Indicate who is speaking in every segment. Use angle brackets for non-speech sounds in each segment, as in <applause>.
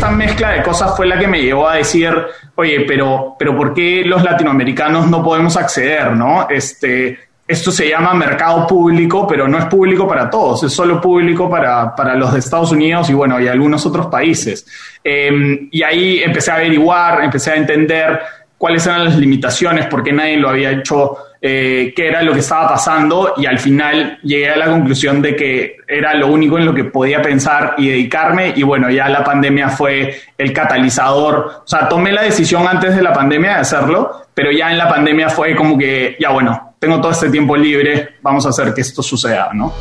Speaker 1: esta mezcla de cosas fue la que me llevó a decir, oye, pero, pero ¿por qué los latinoamericanos no podemos acceder, no? Este, esto se llama mercado público, pero no es público para todos, es solo público para, para los de Estados Unidos y bueno, y algunos otros países. Em, y ahí empecé a averiguar, empecé a entender cuáles eran las limitaciones, por qué nadie lo había hecho, eh, qué era lo que estaba pasando y al final llegué a la conclusión de que era lo único en lo que podía pensar y dedicarme y bueno, ya la pandemia fue el catalizador, o sea, tomé la decisión antes de la pandemia de hacerlo, pero ya en la pandemia fue como que, ya bueno, tengo todo este tiempo libre, vamos a hacer que esto suceda, ¿no?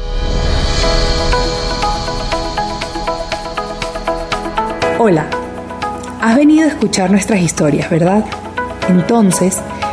Speaker 2: Hola, has venido a escuchar nuestras historias, ¿verdad? Entonces,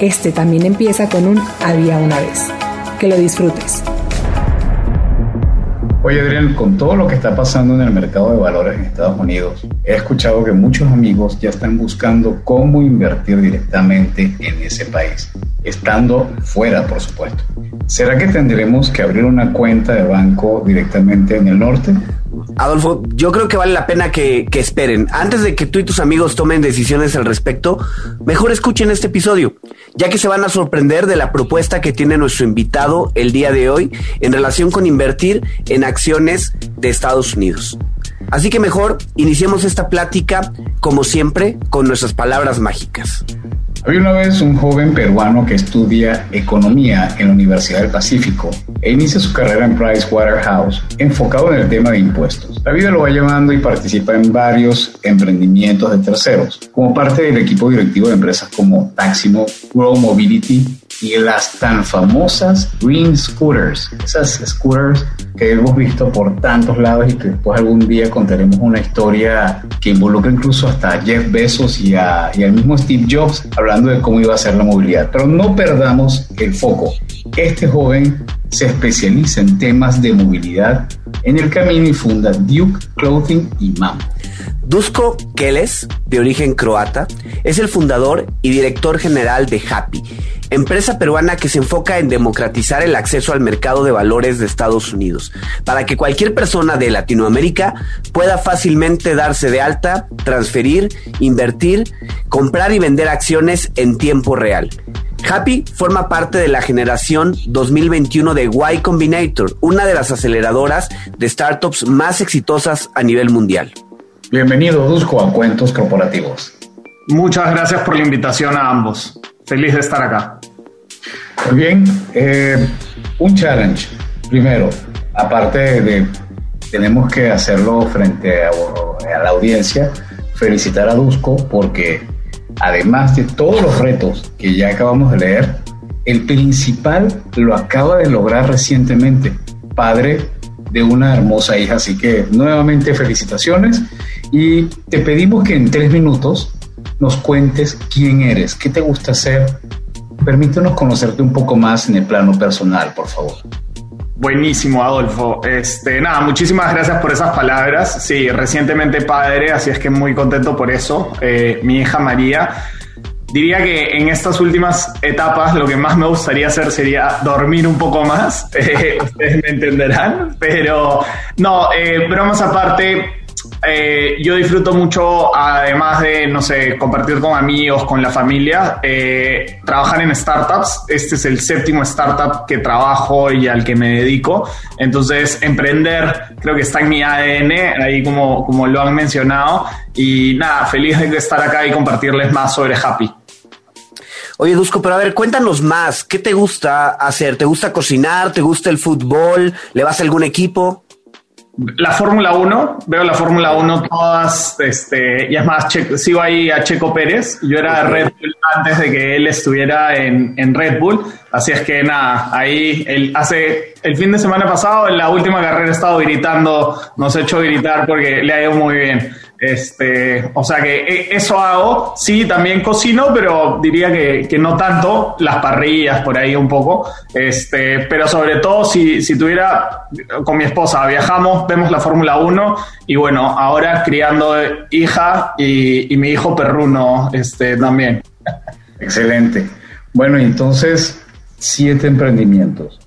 Speaker 2: este también empieza con un había una vez. Que lo disfrutes.
Speaker 3: Oye Adrián, con todo lo que está pasando en el mercado de valores en Estados Unidos, he escuchado que muchos amigos ya están buscando cómo invertir directamente en ese país, estando fuera, por supuesto. ¿Será que tendremos que abrir una cuenta de banco directamente en el norte?
Speaker 4: Adolfo, yo creo que vale la pena que, esperen. Antes de que tú y tus amigos tomen decisiones al respecto, mejor escuchen este episodio, ya que se van a sorprender de la propuesta que tiene nuestro invitado el día de hoy en relación con invertir en acciones de Estados Unidos. Así que mejor iniciemos esta plática, como siempre, con nuestras palabras mágicas.
Speaker 3: Había una vez un joven peruano que estudia economía en la Universidad del Pacífico e inicia su carrera en Pricewaterhouse enfocado en el tema de impuestos. La vida lo va llevando y participa en varios emprendimientos de terceros, como parte del equipo directivo de empresas como Taximo, Grow Mobility y las tan famosas Green Scooters, esas scooters que hemos visto por tantos lados y que después algún día contaremos una historia que involucra incluso hasta a Jeff Bezos y, a, y al mismo Steve Jobs hablando de cómo iba a ser la movilidad. Pero no perdamos el foco. Este joven se especializa en temas de movilidad en el camino y funda Duke Clothing y MAM.
Speaker 4: Dusko Keles, de origen croata, es el fundador y director general de Happy, empresa peruana que se enfoca en democratizar el acceso al mercado de valores de Estados Unidos, para que cualquier persona de Latinoamérica pueda fácilmente darse de alta, transferir, invertir, comprar y vender acciones en tiempo real. Happy forma parte de la generación 2021 de Y Combinator, una de las aceleradoras de startups más exitosas a nivel mundial.
Speaker 3: Bienvenido, Dusko, a Cuentos Corporativos.
Speaker 1: Muchas gracias por la invitación a ambos. Feliz de estar acá.
Speaker 3: Muy bien, eh, un challenge. Primero, aparte de, tenemos que hacerlo frente a, a la audiencia, felicitar a Dusko porque además de todos los retos que ya acabamos de leer, el principal lo acaba de lograr recientemente, padre de una hermosa hija. Así que nuevamente felicitaciones y te pedimos que en tres minutos nos cuentes quién eres, qué te gusta hacer. Permítanos conocerte un poco más en el plano personal, por favor.
Speaker 1: Buenísimo, Adolfo. Este, nada, muchísimas gracias por esas palabras. Sí, recientemente padre, así es que muy contento por eso. Eh, mi hija María. Diría que en estas últimas etapas lo que más me gustaría hacer sería dormir un poco más. <laughs> Eh, ustedes me entenderán. Pero no, eh, bromas aparte, eh, yo disfruto mucho, además de, no sé, compartir con amigos, con la familia, eh, trabajar en startups. Este es el séptimo startup que trabajo y al que me dedico. Entonces, emprender creo que está en mi ADN, ahí como, como lo han mencionado. Y nada, feliz de estar acá y compartirles más sobre Happy.
Speaker 4: Oye, Dusko, pero a ver, cuéntanos más. ¿Qué te gusta hacer? ¿Te gusta cocinar? ¿Te gusta el fútbol? ¿Le vas a algún equipo?
Speaker 1: La Fórmula 1, veo la Fórmula 1 todas, este, y es más, sigo ahí a Checo Pérez, yo era de Red Bull antes de que él estuviera en, en, Red Bull, así es que nada, ahí el, hace el fin de semana pasado, en la última carrera he estado gritando, nos he hecho gritar porque le ha ido muy bien. Este, o sea que e, eso hago. Sí, también cocino, pero diría que, que, no tanto. Las parrillas por ahí un poco. Este, pero sobre todo si, si tuviera con mi esposa, viajamos, vemos la Fórmula 1 y bueno, ahora criando hija y, y mi hijo perruno este, también. <laughs>
Speaker 3: Excelente. Bueno, entonces, siete emprendimientos.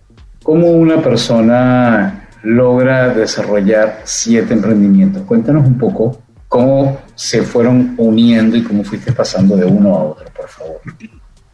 Speaker 3: ¿Cómo una persona logra desarrollar siete emprendimientos? Cuéntanos un poco cómo se fueron uniendo y cómo fuiste pasando de uno a otro, por favor.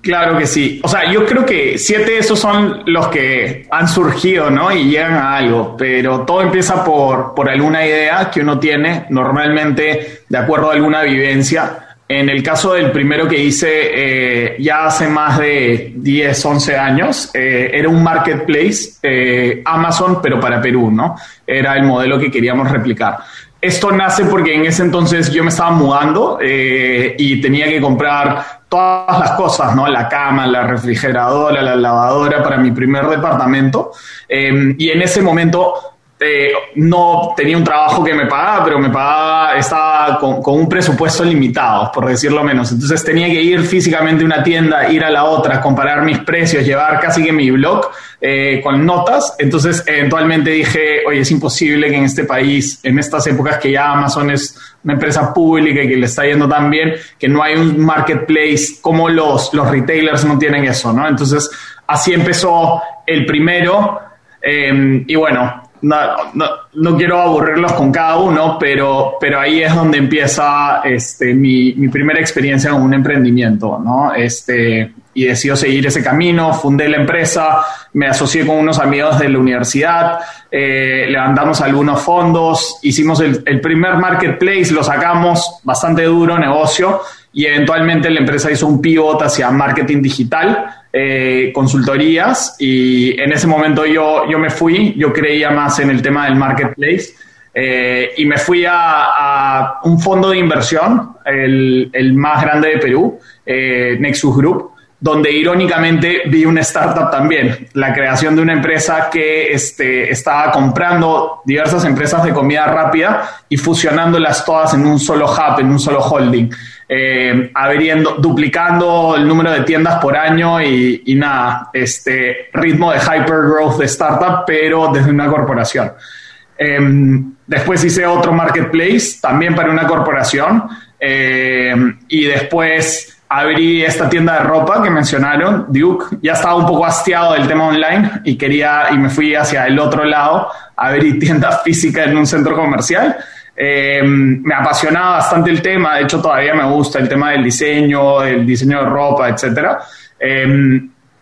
Speaker 1: Claro que sí. O sea, yo creo que siete esos son los que han surgido, ¿no? Y llegan a algo, pero todo empieza por, por alguna idea que uno tiene, normalmente de acuerdo a alguna vivencia. En el caso del primero que hice eh, ya hace más de 10, 11 años, eh, era un marketplace, eh, Amazon, pero para Perú, ¿no? Era el modelo que queríamos replicar. Esto nace porque en ese entonces yo me estaba mudando y tenía que comprar todas las cosas, ¿no? La cama, la refrigeradora, la lavadora para mi primer departamento. y en ese momento eh, no tenía un trabajo que me pagaba, pero me pagaba, estaba con, un presupuesto limitado, por decirlo menos. Entonces tenía que ir físicamente a una tienda, ir a la otra, comparar mis precios, llevar casi que mi blog eh, con notas. Entonces eventualmente dije, oye, es imposible que en este país, en estas épocas que ya Amazon es una empresa pública y que le está yendo tan bien, que no hay un marketplace como los, los retailers no tienen eso, ¿no? Entonces así empezó el primero. Eh, y bueno, no, no, no, quiero aburrirlos con cada uno, pero, pero ahí es donde empieza este, mi, mi, primera experiencia con un emprendimiento, ¿no? Este, y decido seguir ese camino, fundé la empresa, me asocié con unos amigos de la universidad, eh, levantamos algunos fondos, hicimos el, el primer marketplace, lo sacamos bastante duro, negocio, y eventualmente la empresa hizo un pivot hacia marketing digital, eh, consultorías y en ese momento yo, yo me fui, yo creía más en el tema del marketplace eh, y me fui a, un fondo de inversión, el, el más grande de Perú, eh, Nexus Group, donde irónicamente vi una startup también, la creación de una empresa que este, estaba comprando diversas empresas de comida rápida y fusionándolas todas en un solo hub, en un solo holding, eh, abriendo, duplicando el número de tiendas por año y, y nada, este ritmo de hypergrowth de startup, pero desde una corporación. Em, después hice otro marketplace, también para una corporación, em, y después abrí esta tienda de ropa que mencionaron, Duke. Ya estaba un poco hastiado del tema online y quería, y me fui hacia el otro lado, a abrir tienda <laughs> física en un centro comercial. Eh, me apasionaba bastante el tema, de hecho todavía me gusta el tema del diseño, el diseño de ropa, etcétera. Eh,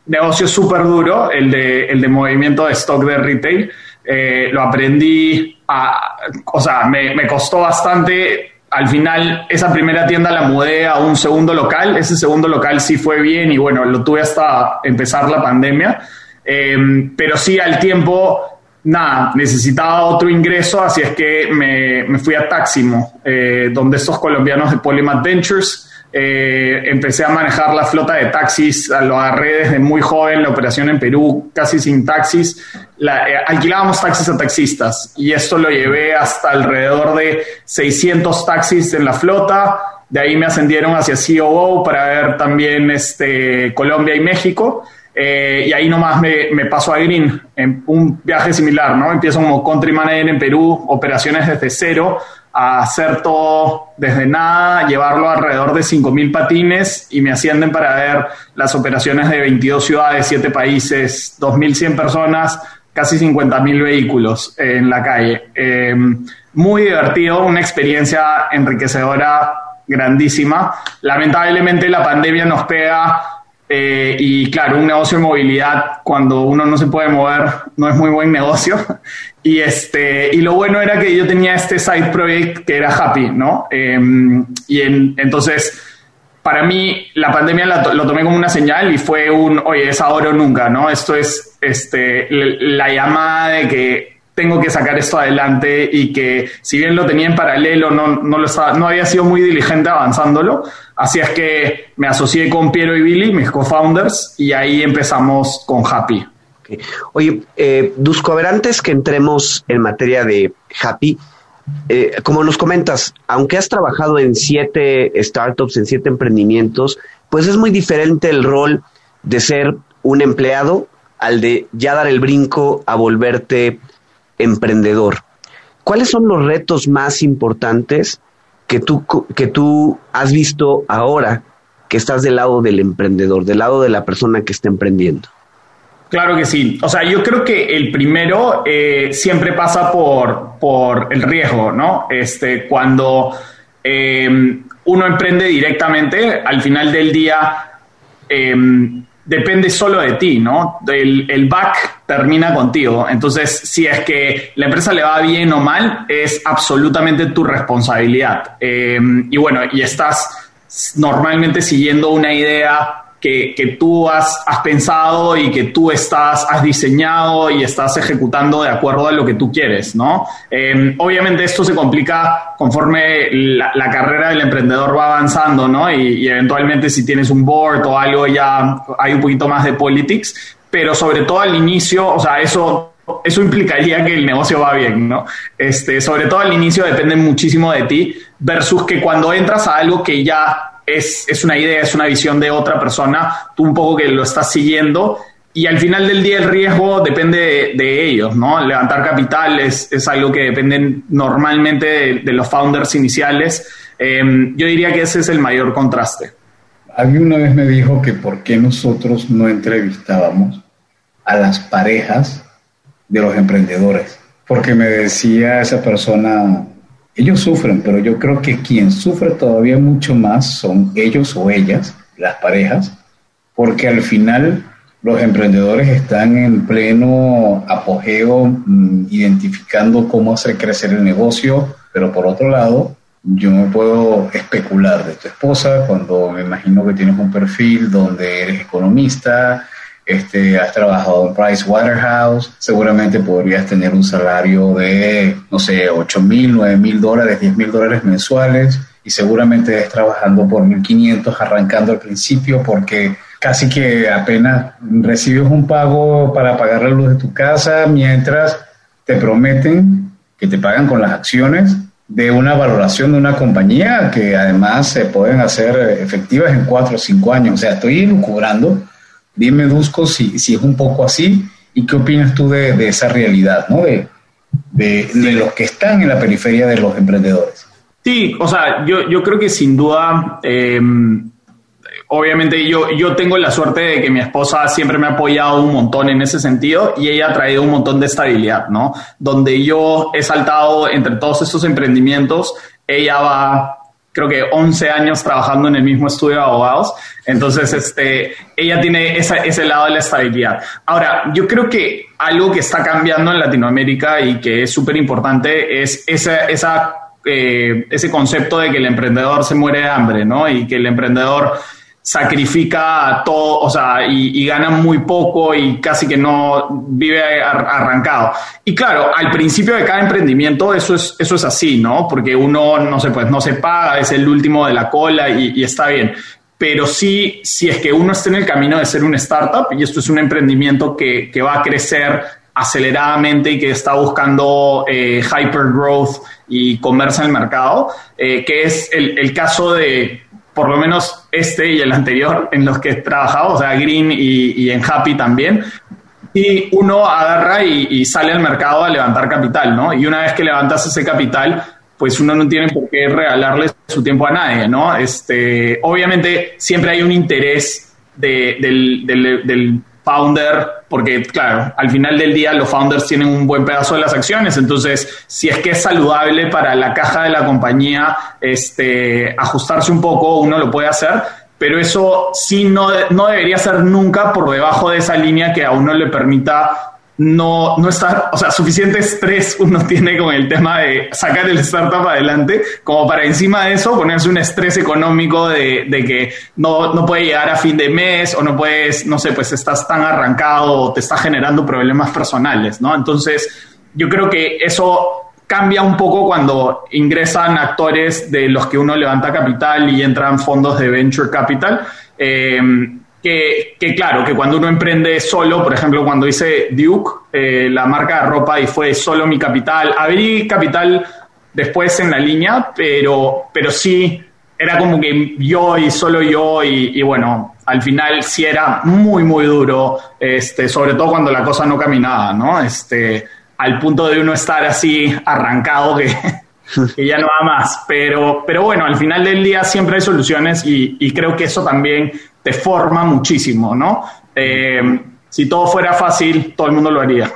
Speaker 1: negocio súper duro, el de, el de movimiento de stock de retail. Eh, lo aprendí, a, o sea, me, me costó bastante al final esa primera tienda la mudé a un segundo local. Ese segundo local sí fue bien y bueno, lo tuve hasta empezar la pandemia. Em, pero sí al tiempo, nada, necesitaba otro ingreso, así es que me, me fui a Taximo, eh, donde estos colombianos de Polymath Ventures eh, empecé a manejar la flota de taxis, lo agarré desde muy joven, la operación en Perú, casi sin taxis. La, eh, alquilábamos taxis a taxistas y esto lo llevé hasta alrededor de 600 taxis en la flota. De ahí me ascendieron hacia COO para ver también este, Colombia y México. Eh, y ahí nomás me, paso a Green en un viaje similar, ¿no? Empiezo como country manager en Perú, operaciones desde cero, a hacer todo desde nada, llevarlo alrededor de 5.000 patines y me ascienden para ver las operaciones de 22 ciudades, 7 países, 2.100 personas, casi 50.000 vehículos en la calle. Em, muy divertido, una experiencia enriquecedora grandísima. Lamentablemente la pandemia nos pega eh, y claro, un negocio de movilidad, cuando uno no se puede mover, no es muy buen negocio. <laughs> Y, este, y lo bueno era que yo tenía este side project que era Happy, ¿no? Em, y entonces, para mí, la pandemia lo tomé como una señal y fue un, oye, es ahora o nunca, ¿no? Esto es este, la llamada de que tengo que sacar esto adelante y que si bien lo tenía en paralelo, no, no, lo no había sido muy diligente avanzándolo. Así es que me asocié con Piero y Billy, mis co-founders, y ahí empezamos con Happy.
Speaker 4: Oye, eh, Dusko, a ver, antes que entremos en materia de Happy, eh, como nos comentas, aunque has trabajado en siete startups, en siete emprendimientos, pues es muy diferente el rol de ser un empleado al de ya dar el brinco a volverte emprendedor. ¿Cuáles son los retos más importantes que tú, que tú has visto ahora que estás del lado del emprendedor, del lado de la persona que está emprendiendo?
Speaker 1: Claro que sí. O sea, yo creo que el primero eh, siempre pasa por, por el riesgo, ¿no? Este, cuando eh, uno emprende directamente, al final del día eh, depende solo de ti, ¿no? El, back termina contigo. Entonces, si es que la empresa le va bien o mal, es absolutamente tu responsabilidad. y bueno, y estás normalmente siguiendo una idea que, tú has, has, pensado y que tú estás, has diseñado y estás ejecutando de acuerdo a lo que tú quieres, ¿no? Em, obviamente esto se complica conforme la, carrera del emprendedor va avanzando, ¿no? Y, eventualmente si tienes un board o algo ya hay un poquito más de politics, pero sobre todo al inicio, o sea, eso eso implicaría que el negocio va bien, ¿no? Este, sobre todo al inicio depende muchísimo de ti, versus que cuando entras a algo que ya es, es, una idea, es una visión de otra persona, tú un poco que lo estás siguiendo y al final del día el riesgo depende de, ellos, ¿no? Levantar capital es, es algo que depende normalmente de, los founders iniciales. Em, yo diría que ese es el mayor contraste.
Speaker 3: Alguien una vez me dijo que por qué nosotros no entrevistábamos a las parejas de los emprendedores, porque me decía esa persona, ellos sufren, pero yo creo que quien sufre todavía mucho más son ellos o ellas, las parejas, porque al final los emprendedores están en pleno apogeo, mm, identificando cómo hacer crecer el negocio, pero por otro lado, yo no puedo especular de tu esposa cuando me imagino que tienes un perfil donde eres economista, este, has trabajado en Price Waterhouse, seguramente podrías tener un salario de, no sé, 8 mil, 9 mil dólares, 10 mil dólares mensuales y seguramente estés trabajando por 1.500 arrancando al principio porque casi que apenas recibes un pago para pagar la luz de tu casa mientras te prometen que te pagan con las acciones de una valoración de una compañía que además se pueden hacer efectivas en 4 o 5 años. O sea, estoy lucubrando Dime, Dusko, si, si es un poco así y qué opinas tú de, esa realidad, ¿no? De, de, los que están en la periferia de los emprendedores.
Speaker 1: Sí, o sea, yo, yo creo que sin duda, em, obviamente yo, yo tengo la suerte de que mi esposa siempre me ha apoyado un montón en ese sentido y ella ha traído un montón de estabilidad, ¿no? Donde yo he saltado entre todos estos emprendimientos, ella va creo que 11 años trabajando en el mismo estudio de abogados. Entonces, este, ella tiene ese lado de la estabilidad. Ahora, yo creo que algo que está cambiando en Latinoamérica y que es súper importante es esa, esa eh, ese concepto de que el emprendedor se muere de hambre, ¿no? Y que el emprendedor sacrifica todo, o sea, y, gana muy poco y casi que no vive arrancado. Y claro, al principio de cada emprendimiento eso es, eso es así, ¿no? Porque uno, no sé, pues no se paga, es el último de la cola y, está bien. Pero sí, si es que uno está en el camino de ser un startup y esto es un emprendimiento que, que va a crecer aceleradamente y que está buscando eh, hyper growth y comerse en el mercado, eh, que es el caso de por lo menos este y el anterior en los que he trabajado, o sea, Green y, en Happy también, y uno agarra y, sale al mercado a levantar capital, ¿no? Y una vez que levantas ese capital, pues uno no tiene por qué regalarle su tiempo a nadie, ¿no? Este, obviamente siempre hay un interés del, del founder, porque claro, al final del día los founders tienen un buen pedazo de las acciones, entonces si es que es saludable para la caja de la compañía este, ajustarse un poco, uno lo puede hacer, pero eso sí no, no debería ser nunca por debajo de esa línea que a uno le permita no, no está, o sea, suficiente estrés uno tiene con el tema de sacar el startup adelante, como para encima de eso ponerse un estrés económico de, de que no, no puede llegar a fin de mes o no puedes, no sé, pues estás tan arrancado o te está generando problemas personales, ¿no? Entonces, yo creo que eso cambia un poco cuando ingresan actores de los que uno levanta capital y entran fondos de venture capital. Eh, que, claro, que cuando uno emprende solo, por ejemplo, cuando hice Duke, eh, la marca de ropa y fue solo mi capital, abrí capital después en la línea, pero, pero sí era como que yo y solo yo y, bueno, al final sí era muy, muy duro, este, sobre todo cuando la cosa no caminaba, ¿no? Este, al punto de uno estar así arrancado que, <laughs> que ya no va más. Pero, pero bueno, al final del día siempre hay soluciones y, creo que eso también te forma muchísimo, ¿no? Eh, si todo fuera fácil, todo el mundo lo haría.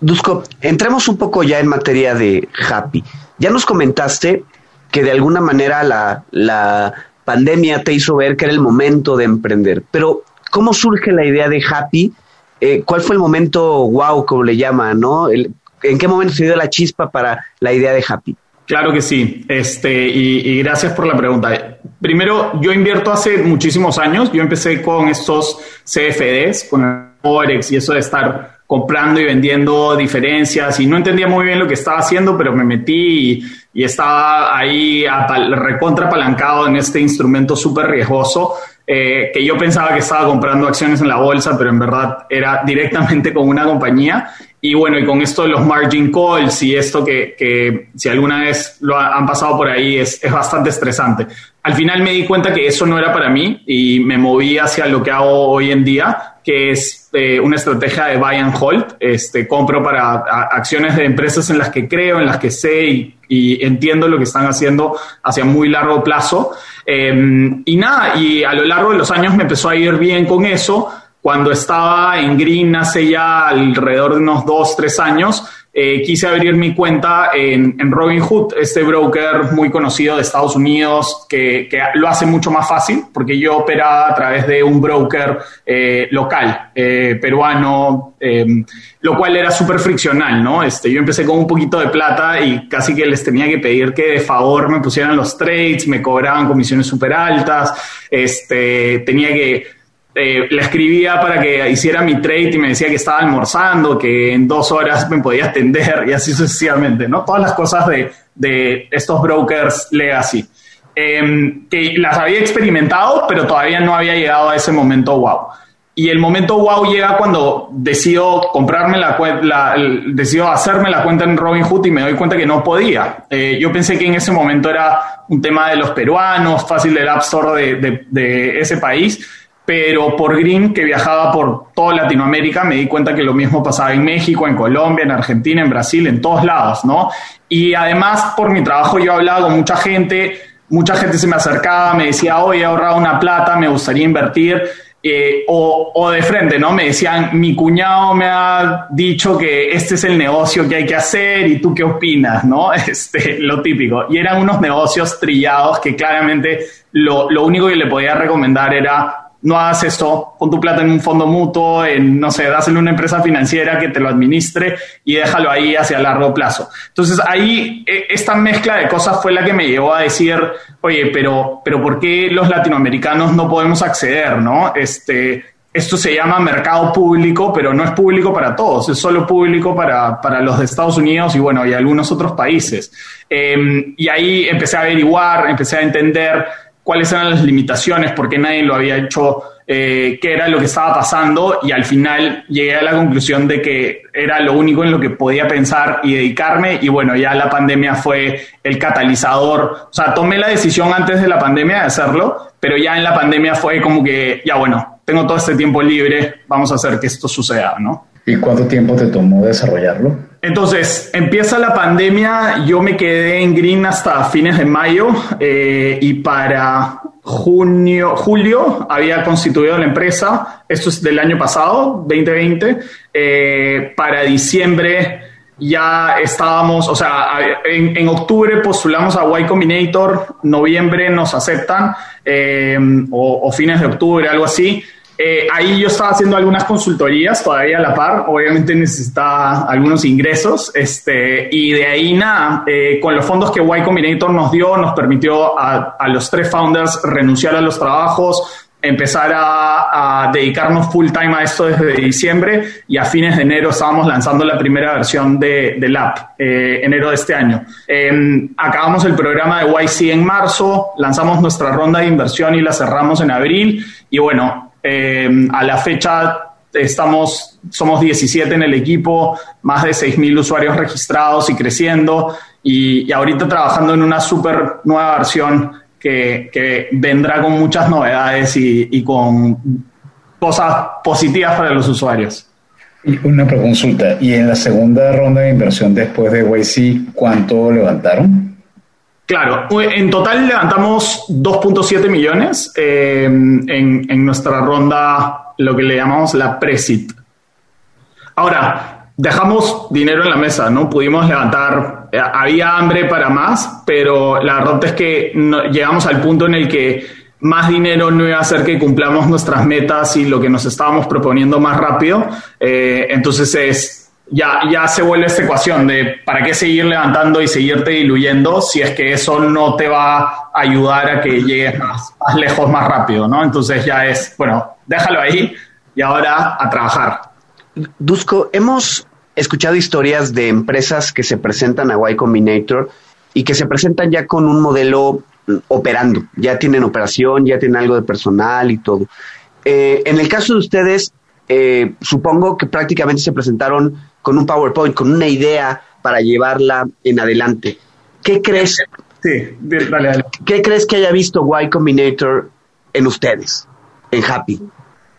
Speaker 4: Dusko, entremos un poco ya en materia de Happy. Ya nos comentaste que de alguna manera la, la pandemia te hizo ver que era el momento de emprender, pero ¿cómo surge la idea de Happy? Eh, ¿Cuál fue el momento wow, como le llaman, no? ¿En qué momento se dio la chispa para la idea de Happy?
Speaker 1: Claro que sí, este, y, gracias por la pregunta. Primero, yo invierto hace muchísimos años, yo empecé con estos CFDs, con el Forex y eso de estar comprando y vendiendo diferencias y no entendía muy bien lo que estaba haciendo, pero me metí y, estaba ahí recontra apalancado en este instrumento súper riesgoso eh, que yo pensaba que estaba comprando acciones en la bolsa, pero en verdad era directamente con una compañía. Y bueno, y con esto de los margin calls y esto que, que si alguna vez lo han pasado por ahí es, es, bastante estresante. Al final me di cuenta que eso no era para mí y me moví hacia lo que hago hoy en día, que es eh, una estrategia de buy and hold. Este, compro para acciones de empresas en las que creo, en las que sé y, y entiendo lo que están haciendo hacia muy largo plazo. Em, y nada, y a lo largo de los años me empezó a ir bien con eso. Cuando estaba en Green hace ya alrededor de unos dos, tres años, eh, quise abrir mi cuenta en, en, Robinhood, este broker muy conocido de Estados Unidos que, lo hace mucho más fácil porque yo operaba a través de un broker eh, local, eh, peruano, em, lo cual era súper friccional, ¿no? Este, yo empecé con un poquito de plata y casi que les tenía que pedir que de favor me pusieran los trades, me cobraban comisiones súper altas, este, tenía que eh, le escribía para que hiciera mi trade y me decía que estaba almorzando, que en dos horas me podía atender y así sucesivamente, ¿no? Todas las cosas de, de estos brokers legacy. Em, que las había experimentado, pero todavía no había llegado a ese momento wow. Y el momento wow llega cuando decido comprarme la, la decido hacerme la cuenta en Robinhood y me doy cuenta que no podía. Eh, yo pensé que en ese momento era un tema de los peruanos, fácil del App Store de, de, de ese país, pero por Green, que viajaba por toda Latinoamérica, me di cuenta que lo mismo pasaba en México, en Colombia, en Argentina, en Brasil, en todos lados, ¿no? Y además, por mi trabajo, yo hablaba con mucha gente, mucha gente se me acercaba, me decía, hoy he ahorrado una plata, me gustaría invertir. Eh, o, de frente, ¿no? Me decían, mi cuñado me ha dicho que este es el negocio que hay que hacer y tú qué opinas, ¿no? <laughs> Este, lo típico. Y eran unos negocios trillados que claramente lo único que le podía recomendar era no hagas esto, pon tu plata en un fondo mutuo, no sé, dáselo a una empresa financiera que te lo administre y déjalo ahí hacia largo plazo. Entonces ahí e, esta mezcla de cosas fue la que me llevó a decir, oye, pero, pero ¿por qué los latinoamericanos no podemos acceder, no? Este, esto se llama mercado público, pero no es público para todos, es solo público para, para los de Estados Unidos y bueno, y algunos otros países. Em, y ahí empecé a averiguar, empecé a entender cuáles eran las limitaciones, por qué nadie lo había hecho, eh, qué era lo que estaba pasando y al final llegué a la conclusión de que era lo único en lo que podía pensar y dedicarme y bueno, ya la pandemia fue el catalizador, o sea, tomé la decisión antes de la pandemia de hacerlo, pero ya en la pandemia fue como que, ya bueno, tengo todo este tiempo libre, vamos a hacer que esto suceda, ¿no?
Speaker 3: ¿Y cuánto tiempo te tomó desarrollarlo?
Speaker 1: Entonces, empieza la pandemia, yo me quedé en Green hasta fines de mayo eh, y para junio, julio había constituido la empresa, esto es del año pasado, 2020, eh, para diciembre ya estábamos, o sea, en, octubre postulamos a Y Combinator, noviembre nos aceptan, eh, o, fines de octubre, algo así, eh, ahí yo estaba haciendo algunas consultorías todavía a la par, obviamente necesitaba algunos ingresos, este, y de ahí nada, eh, con los fondos que Y Combinator nos dio, nos permitió a, los tres founders renunciar a los trabajos, empezar a, dedicarnos full time a esto desde diciembre y a fines de enero estábamos lanzando la primera versión de, del app, eh, enero de este año. Em, acabamos el programa de YC en marzo, lanzamos nuestra ronda de inversión y la cerramos en abril y bueno, eh, a la fecha estamos, somos 17 en el equipo, más de 6.000 usuarios registrados y creciendo. y, ahorita trabajando en una súper nueva versión que, vendrá con muchas novedades y, con cosas positivas para los usuarios.
Speaker 3: Una consulta, ¿y en la segunda ronda de inversión después de YC, cuánto levantaron?
Speaker 1: Claro, en total levantamos 2.7 millones eh, en, en, nuestra ronda, lo que le llamamos la Presit. Ahora, dejamos dinero en la mesa, ¿no? Pudimos levantar, eh, había hambre para más, pero la verdad es que llegamos al punto en el que más dinero no iba a hacer que cumplamos nuestras metas y lo que nos estábamos proponiendo más rápido. Eh, entonces es ya, ya se vuelve esta ecuación de para qué seguir levantando y seguirte diluyendo si es que eso no te va a ayudar a que llegues más, lejos más rápido, ¿no? Entonces ya es, bueno, déjalo ahí y ahora a trabajar.
Speaker 4: Dusko, hemos escuchado historias de empresas que se presentan a Y Combinator y que se presentan ya con un modelo operando, ya tienen operación, ya tienen algo de personal y todo. Eh, en el caso de ustedes, eh, supongo que prácticamente se presentaron con un PowerPoint, con una idea para llevarla en adelante. ¿Qué crees?
Speaker 1: Sí, dale,
Speaker 4: ¿Qué crees que haya visto Y Combinator en ustedes, en Happy?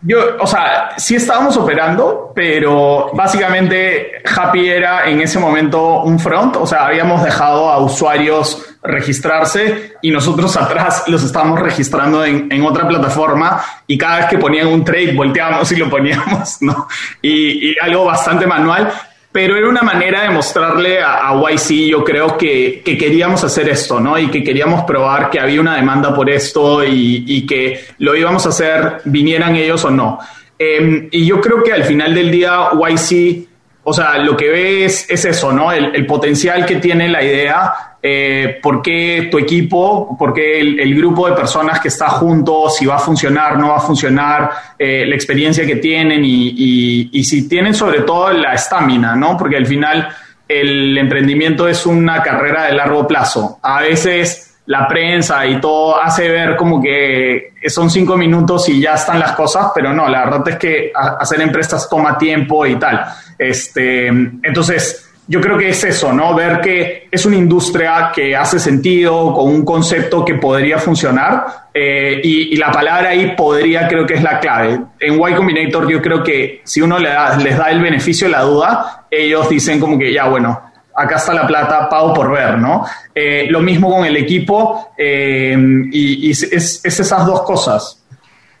Speaker 1: Yo, o sea, sí estábamos operando, pero básicamente Happy era en ese momento un front, o sea, habíamos dejado a usuarios registrarse y nosotros atrás los estábamos registrando en, en otra plataforma y cada vez que ponían un trade volteábamos y lo poníamos, <laughs> ¿no? Y, y algo bastante manual, pero era una manera de mostrarle a, YC, yo creo que, queríamos hacer esto, ¿no? Y que queríamos probar que había una demanda por esto y, que lo íbamos a hacer, vinieran ellos o no. Em, y yo creo que al final del día YC o sea, lo que ves es eso, ¿no? El, potencial que tiene la idea, eh, por qué tu equipo, por qué el, grupo de personas que está juntos, si va a funcionar, no va a funcionar, eh, la experiencia que tienen y, y si tienen sobre todo la estamina, ¿no? Porque al final el emprendimiento es una carrera de largo plazo. A veces la prensa y todo hace ver como que son cinco minutos y ya están las cosas, pero no, la verdad es que hacer empresas toma tiempo y tal. Este, entonces, yo creo que es eso, ¿no? Ver que es una industria que hace sentido, con un concepto que podría funcionar, eh, y, la palabra ahí podría creo que es la clave. En Y Combinator yo creo que si uno le les da el beneficio de la duda, ellos dicen como que ya, bueno, acá está la plata, pago por ver, ¿no? Eh, lo mismo con el equipo eh, y, es, esas dos cosas.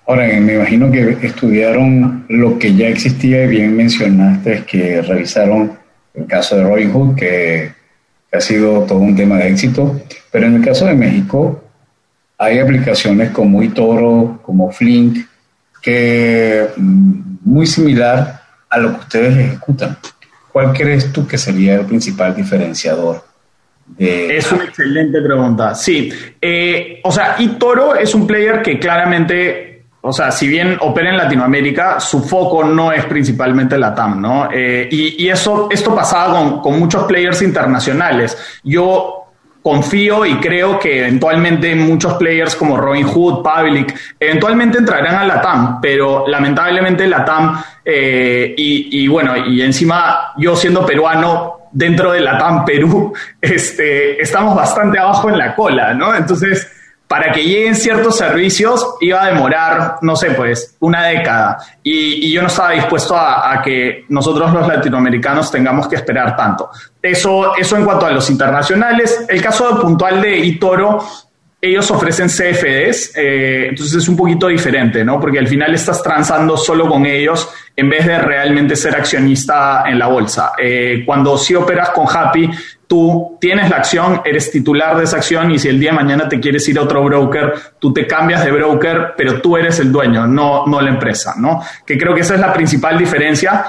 Speaker 3: Ahora, me imagino que estudiaron lo que ya existía y bien mencionaste que revisaron el caso de Robin Hood, que, ha sido todo un tema de éxito, pero en el caso de México hay aplicaciones como eToro, como Flink, que mm, muy similar a lo que ustedes ejecutan. ¿Cuál crees tú que sería el principal diferenciador?
Speaker 1: Es una excelente pregunta. Sí, eh, o sea, Toro es un player que claramente, o sea, si bien opera en Latinoamérica, su foco no es principalmente la TAM, ¿no? Eh, y, eso, esto pasaba con, muchos players internacionales. Yo confío y creo que eventualmente muchos players como Robin Hood, Public, eventualmente entrarán a la TAM, pero lamentablemente la TAM, eh, y, y, bueno, y encima yo siendo peruano dentro de la TAM Perú, <laughs> este, estamos bastante abajo en la cola, ¿no? Entonces, para que lleguen ciertos servicios iba a demorar, no sé, pues una década. Y, yo no estaba dispuesto a, que nosotros los latinoamericanos tengamos que esperar tanto. Eso, eso en cuanto a los internacionales. El caso puntual de Itoro ellos ofrecen CFDs, eh, entonces es un poquito diferente, ¿no? Porque al final estás transando solo con ellos en vez de realmente ser accionista en la bolsa. Eh, cuando sí operas con Happy, tú tienes la acción, eres titular de esa acción y si el día de mañana te quieres ir a otro broker, tú te cambias de broker, pero tú eres el dueño, no, no la empresa, ¿no? Que creo que esa es la principal diferencia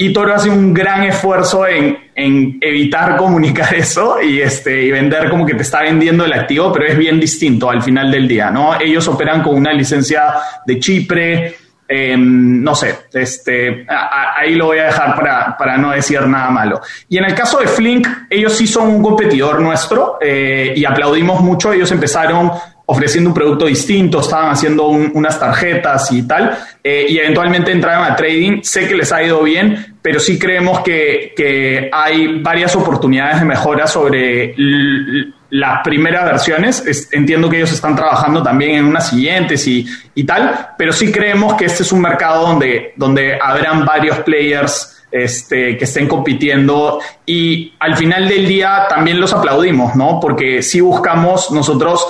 Speaker 1: y Toro hace un gran esfuerzo en, evitar comunicar <laughs> eso y, este, y vender como que te está vendiendo el activo, pero es bien distinto al final del día, ¿no? Ellos operan con una licencia de Chipre, em, no sé, este, ahí lo voy a dejar para, para, no decir nada malo. Y en el caso de Flink, ellos sí son un competidor nuestro eh, y aplaudimos mucho. Ellos empezaron ofreciendo un producto distinto, estaban haciendo unas tarjetas y tal, eh, y eventualmente entraron a trading. Sé que les ha ido bien, pero sí creemos que, que hay varias oportunidades de mejora sobre las primeras versiones. entiendo que ellos están trabajando también en unas siguientes y, y, tal, pero sí creemos que este es un mercado donde, donde habrán varios players este, que estén compitiendo y al final del día también los aplaudimos, ¿no? Porque si buscamos nosotros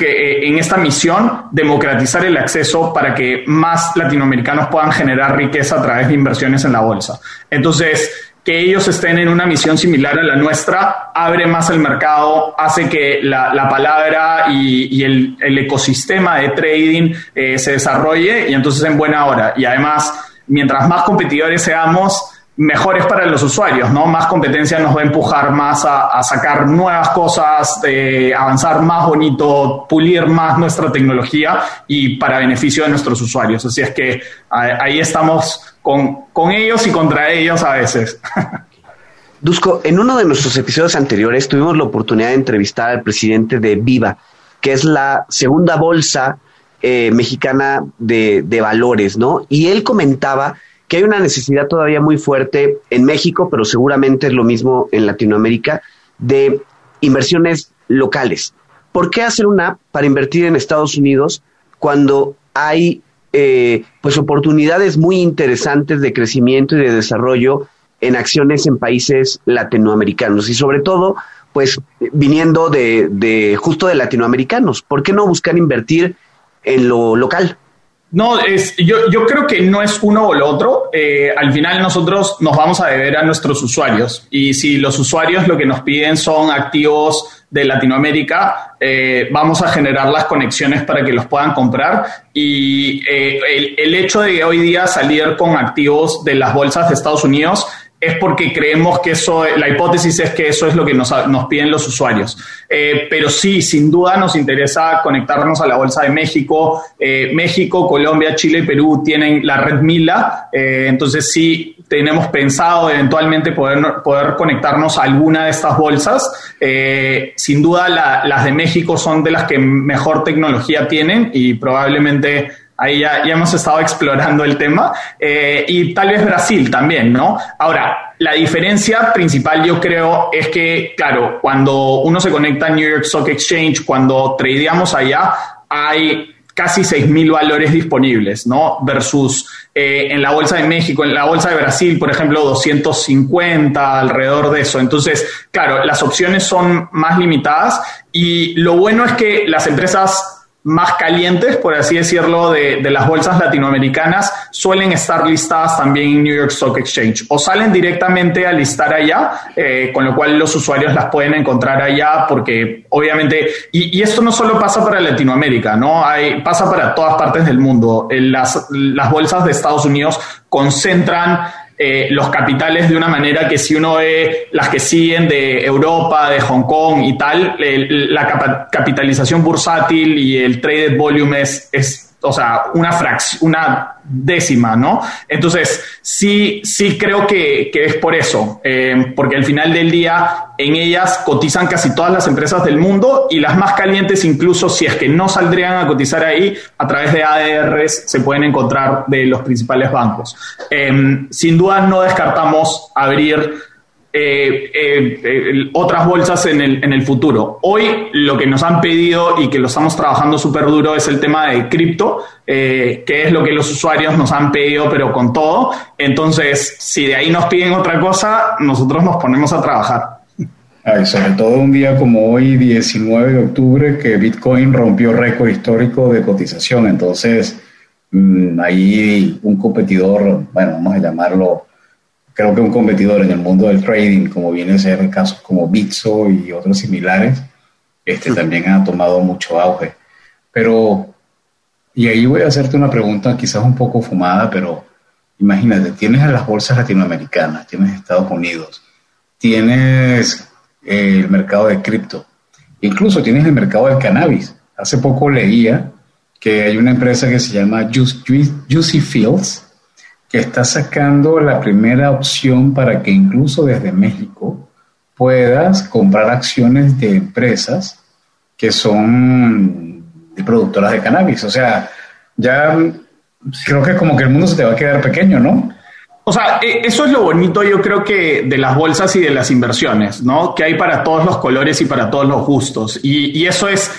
Speaker 1: eh, en esta misión democratizar el acceso para que más latinoamericanos puedan generar riqueza a través de inversiones en la bolsa. Entonces, que ellos estén en una misión similar a la nuestra abre más el mercado, hace que la, palabra y, el, ecosistema de trading eh, se desarrolle y entonces en buena hora. Y además, mientras más competidores seamos, mejores para los usuarios, ¿no? Más competencia nos va a empujar más a, sacar nuevas cosas, de avanzar más bonito, pulir más nuestra tecnología y para beneficio de nuestros usuarios. Así es que ahí estamos con, con ellos y contra ellos a veces. <laughs>
Speaker 4: Dusko, en uno de nuestros episodios anteriores tuvimos la oportunidad de entrevistar al presidente de Viva, que es la segunda bolsa eh, mexicana de, de valores, ¿no? Y él comentaba que hay una necesidad todavía muy fuerte en México, pero seguramente es lo mismo en Latinoamérica, de inversiones locales. ¿Por qué hacer una app para invertir en Estados Unidos cuando hay eh, pues oportunidades muy interesantes de crecimiento y de desarrollo en acciones en países latinoamericanos y sobre todo pues viniendo de, de justo de latinoamericanos? ¿Por qué no buscar invertir en lo local?
Speaker 1: No, es, yo, creo que no es uno o lo otro. Eh, al final nosotros nos vamos a deber a nuestros usuarios y si los usuarios lo que nos piden son activos de Latinoamérica, eh, vamos a generar las conexiones para que los puedan comprar y eh, el, el hecho de hoy día salir con activos de las bolsas de Estados Unidos es porque creemos que eso, la hipótesis es que eso es lo que nos, piden los usuarios. Eh, pero sí, sin duda nos interesa conectarnos a la Bolsa de México. Eh, México, Colombia, Chile y Perú tienen la red Mila, eh, entonces sí tenemos pensado eventualmente poder, poder conectarnos a alguna de estas bolsas. sin duda las de México son de las que mejor tecnología tienen y probablemente Ahí ya, hemos estado explorando el tema. Eh, y tal vez Brasil también, ¿no? Ahora, la diferencia principal yo creo es que, claro, cuando uno se conecta a New York Stock Exchange, cuando tradeamos allá, hay casi 6.000 valores disponibles, ¿no? Versus eh, en la Bolsa de México, en la Bolsa de Brasil, por ejemplo, 250, alrededor de eso. Entonces, claro, las opciones son más limitadas y lo bueno es que las empresas más calientes, por así decirlo, de, las bolsas latinoamericanas suelen estar listadas también en New York Stock Exchange o salen directamente a listar allá, eh, con lo cual los usuarios las pueden encontrar allá porque obviamente, y, esto no solo pasa para Latinoamérica, ¿no? Hay, pasa para todas partes del mundo. Las, las bolsas de Estados Unidos concentran eh, los capitales de una manera que si uno ve las que siguen de Europa, de Hong Kong y tal, la capitalización bursátil y el traded volume es, es o sea, una fracción, una décima, ¿no? Entonces, sí, sí creo que, es por eso, eh, porque al final del día en ellas cotizan casi todas las empresas del mundo y las más calientes, incluso si es que no saldrían a cotizar ahí, a través de ADRs se pueden encontrar de los principales bancos. Eh, sin duda no descartamos abrir eh, eh, eh, otras bolsas en el, en el futuro. Hoy lo que nos han pedido y que lo estamos trabajando súper duro es el tema de cripto, que es lo que los usuarios nos han pedido, pero con todo. Entonces, si de ahí nos piden otra cosa, nosotros nos ponemos a trabajar.
Speaker 3: sobre todo un día como hoy, 19 de octubre, que Bitcoin rompió récord histórico de cotización. Entonces, mm, ahí un competidor, bueno, vamos a llamarlo creo que un competidor en el mundo del trading, como viene a ser casos como Bitso y otros similares, este también ha tomado mucho auge. Pero, y ahí voy a hacerte una pregunta quizás un poco fumada, pero imagínate, tienes a las bolsas latinoamericanas, tienes Estados Unidos, tienes eh, el mercado de cripto, incluso tienes el mercado del cannabis. Hace poco leía que hay una empresa que se llama Juicy Fields, que está sacando la primera opción para que incluso desde México puedas comprar acciones de empresas que son productoras de cannabis. O sea, ya creo que como que el mundo se te va a quedar pequeño, ¿no?
Speaker 1: O sea, e, eso es lo bonito, yo creo que de las bolsas y de las inversiones, ¿no? Que hay para todos los colores y para todos los gustos. Y eso es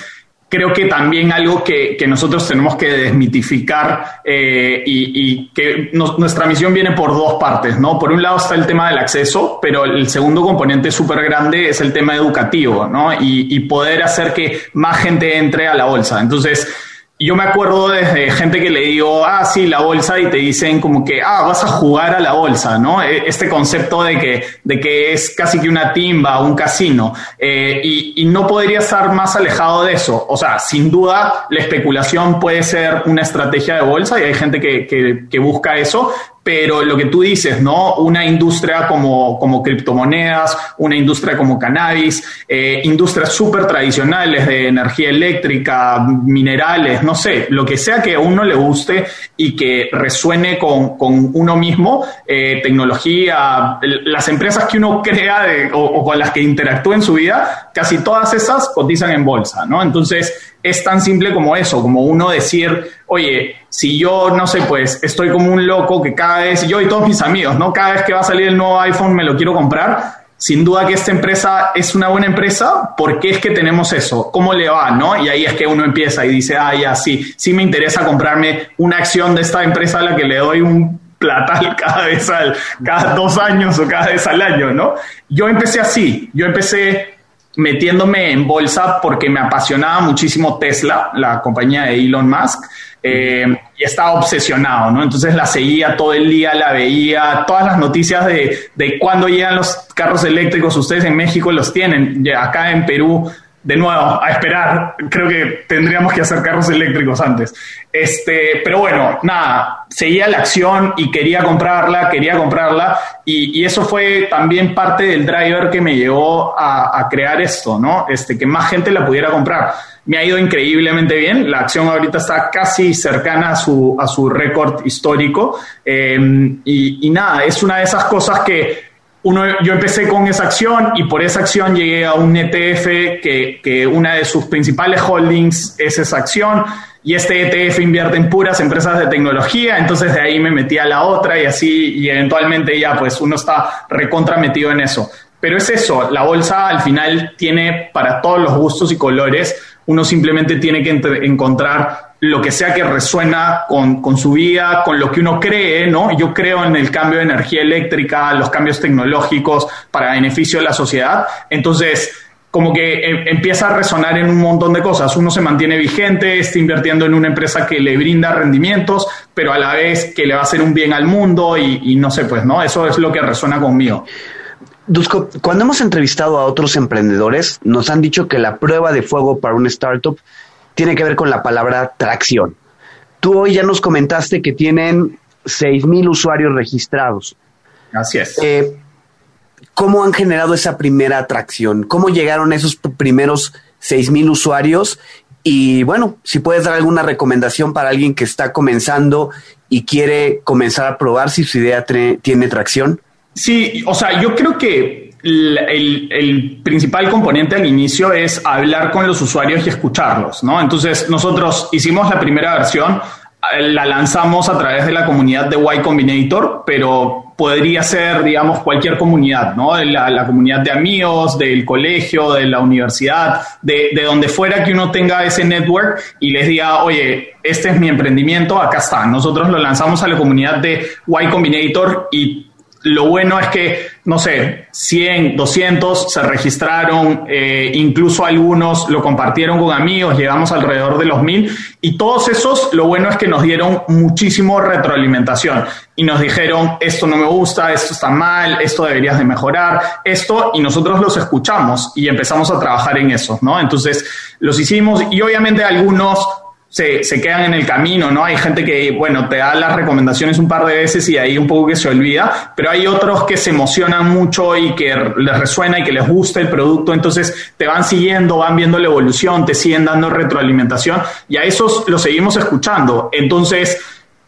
Speaker 1: creo que también algo que, que nosotros tenemos que desmitificar eh, y, que nuestra misión viene por dos partes, ¿no? Por un lado está el tema del acceso, pero el segundo componente súper grande es el tema educativo, ¿no? Y poder hacer que más gente entre a la bolsa. Entonces, yo me acuerdo desde gente que le digo, ah, sí, la bolsa, y te dicen como que, ah, vas a jugar a la bolsa, ¿no? E, este concepto de que, de que es casi que una timba, un casino, eh, y, no podría estar más alejado de eso. O sea, sin duda, la especulación puede ser una estrategia de bolsa y hay gente que, que busca eso, pero lo que tú dices, ¿no? Una industria como, como criptomonedas, una industria como cannabis, eh, industrias súper tradicionales de energía eléctrica, minerales, no sé, lo que sea que a uno le guste y que resuene con, con uno mismo, eh, tecnología, las empresas que uno crea de, o, o con las que interactúa en su vida, casi todas esas cotizan en bolsa, ¿no? Entonces, es tan simple como eso, como uno decir, oye, si yo, no sé, pues estoy como un loco que cada vez, yo y todos mis amigos, ¿no? Cada vez que va a salir el nuevo iPhone me lo quiero comprar, sin duda que esta empresa es una buena empresa, ¿por qué es que tenemos eso? ¿Cómo le va? ¿no? Y ahí es que uno empieza y dice, ah, ya, sí, sí me interesa comprarme una acción de esta empresa a la que le doy un platal <laughs> cada vez al, cada dos años o cada vez al año, ¿no? Yo empecé así, yo empecé metiéndome en bolsa porque me apasionaba muchísimo Tesla, la compañía de Elon Musk, eh, y estaba obsesionado, ¿no? Entonces la seguía todo el día, la veía, todas las noticias de, de cuándo llegan los carros eléctricos, ustedes en México los tienen, acá en Perú de nuevo, a esperar. Creo que tendríamos que hacer carros eléctricos antes. Este, pero bueno, nada, seguía la acción y quería comprarla, quería comprarla. Y, eso fue también parte del driver que me llevó a, a, crear esto, ¿no? Este, que más gente la pudiera comprar. Me ha ido increíblemente bien. La acción ahorita está casi cercana a su, a su récord histórico. Eh, y, y nada, es una de esas cosas que uno, yo empecé con esa acción y por esa acción llegué a un ETF que, que, una de sus principales holdings es esa acción y este ETF invierte en puras empresas de tecnología, entonces de ahí me metí a la otra y así y eventualmente ya pues uno está recontra metido en eso. Pero es eso, la bolsa al final tiene para todos los gustos y colores, uno simplemente tiene que encontrar lo que sea que resuena con, con, su vida, con lo que uno cree, ¿no? Yo creo en el cambio de energía eléctrica, los cambios tecnológicos para beneficio de la sociedad. Entonces, como que eh, empieza a resonar en un montón de cosas. Uno se mantiene vigente, está invirtiendo en una empresa que le brinda rendimientos, pero a la vez que le va a hacer un bien al mundo y, no sé, pues, ¿no? Eso es lo que resuena conmigo.
Speaker 4: Dusko, cuando hemos entrevistado a otros emprendedores, nos han dicho que la prueba de fuego para un startup tiene que ver con la palabra tracción. Tú hoy ya nos comentaste que tienen 6.000 usuarios registrados.
Speaker 1: Así es.
Speaker 4: Eh, ¿Cómo han generado esa primera atracción? ¿Cómo llegaron esos primeros 6.000 usuarios? Y bueno, si puedes dar alguna recomendación para alguien que está comenzando y quiere comenzar a probar si su idea tiene tracción.
Speaker 1: Sí, o sea, yo creo que el, principal componente al inicio es hablar con los usuarios y escucharlos, ¿no? Entonces, nosotros hicimos la primera versión, la lanzamos a través de la comunidad de Y Combinator, pero podría ser, digamos, cualquier comunidad, ¿no? La, la comunidad de amigos, del colegio, de la universidad, de, de, donde fuera que uno tenga ese network y les diga, oye, este es mi emprendimiento, acá está. Nosotros lo lanzamos a la comunidad de Y Combinator y lo bueno es que, no sé, 100, 200 se registraron, eh, incluso algunos lo compartieron con amigos, llegamos alrededor de los mil, y todos esos, lo bueno es que nos dieron muchísimo retroalimentación y nos dijeron, esto no me gusta, esto está mal, esto deberías de mejorar, esto, y nosotros los escuchamos y empezamos a trabajar en eso, ¿no? Entonces, los hicimos y obviamente algunos se, quedan en el camino, ¿no? Hay gente que, bueno, te da las recomendaciones un par de veces y ahí un poco que se olvida, pero hay otros que se emocionan mucho y que les resuena y que les gusta el producto, entonces te van siguiendo, van viendo la evolución, te siguen dando retroalimentación y a esos los seguimos escuchando. Entonces,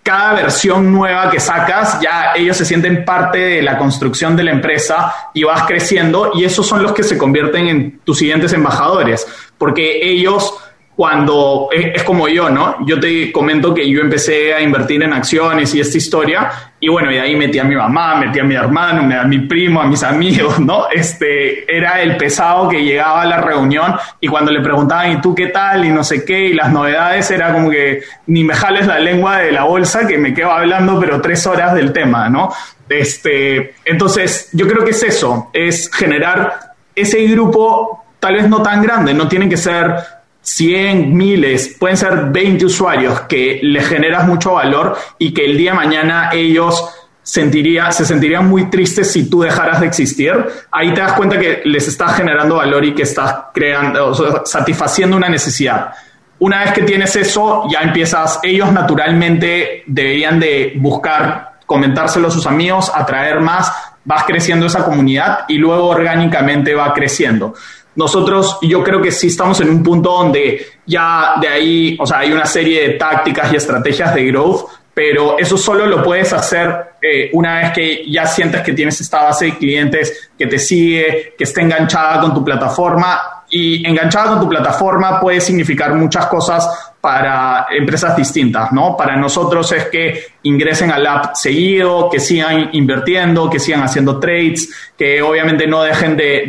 Speaker 1: cada versión nueva que sacas, ya ellos se sienten parte de la construcción de la empresa y vas creciendo y esos son los que se convierten en tus siguientes embajadores, porque ellos cuando es, como yo, ¿no? Yo te comento que yo empecé a invertir en acciones y esta historia, y bueno, y ahí metí a mi mamá, metí a mi hermano, a mi primo, a mis amigos, ¿no? Este, era el pesado que llegaba a la reunión y cuando le preguntaban, ¿y tú qué tal? Y no sé qué, y las novedades, era como que ni me jales la lengua de la bolsa, que me quedo hablando, pero tres horas del tema, ¿no? Este, entonces, yo creo que es eso, es generar ese grupo tal vez no tan grande, no tienen que ser 100, miles, pueden ser 20 usuarios que les generas mucho valor y que el día de mañana ellos sentiría, se sentirían muy tristes si tú dejaras de existir, ahí te das cuenta que les estás generando valor y que estás creando, satisfaciendo una necesidad. Una vez que tienes eso, ya empiezas, ellos naturalmente deberían de buscar comentárselo a sus amigos, atraer más, vas creciendo esa comunidad y luego orgánicamente va creciendo. Nosotros, yo creo que sí estamos en un punto donde ya de ahí, o sea, hay una serie de tácticas y estrategias de growth, pero eso solo lo puedes hacer eh, una vez que ya sientes que tienes esta base de clientes que te sigue, que esté enganchada con tu plataforma. Y enganchada con tu plataforma puede significar muchas cosas para empresas distintas, ¿no? Para nosotros es que ingresen al app seguido, que sigan invirtiendo, que sigan haciendo trades, que obviamente no dejen de,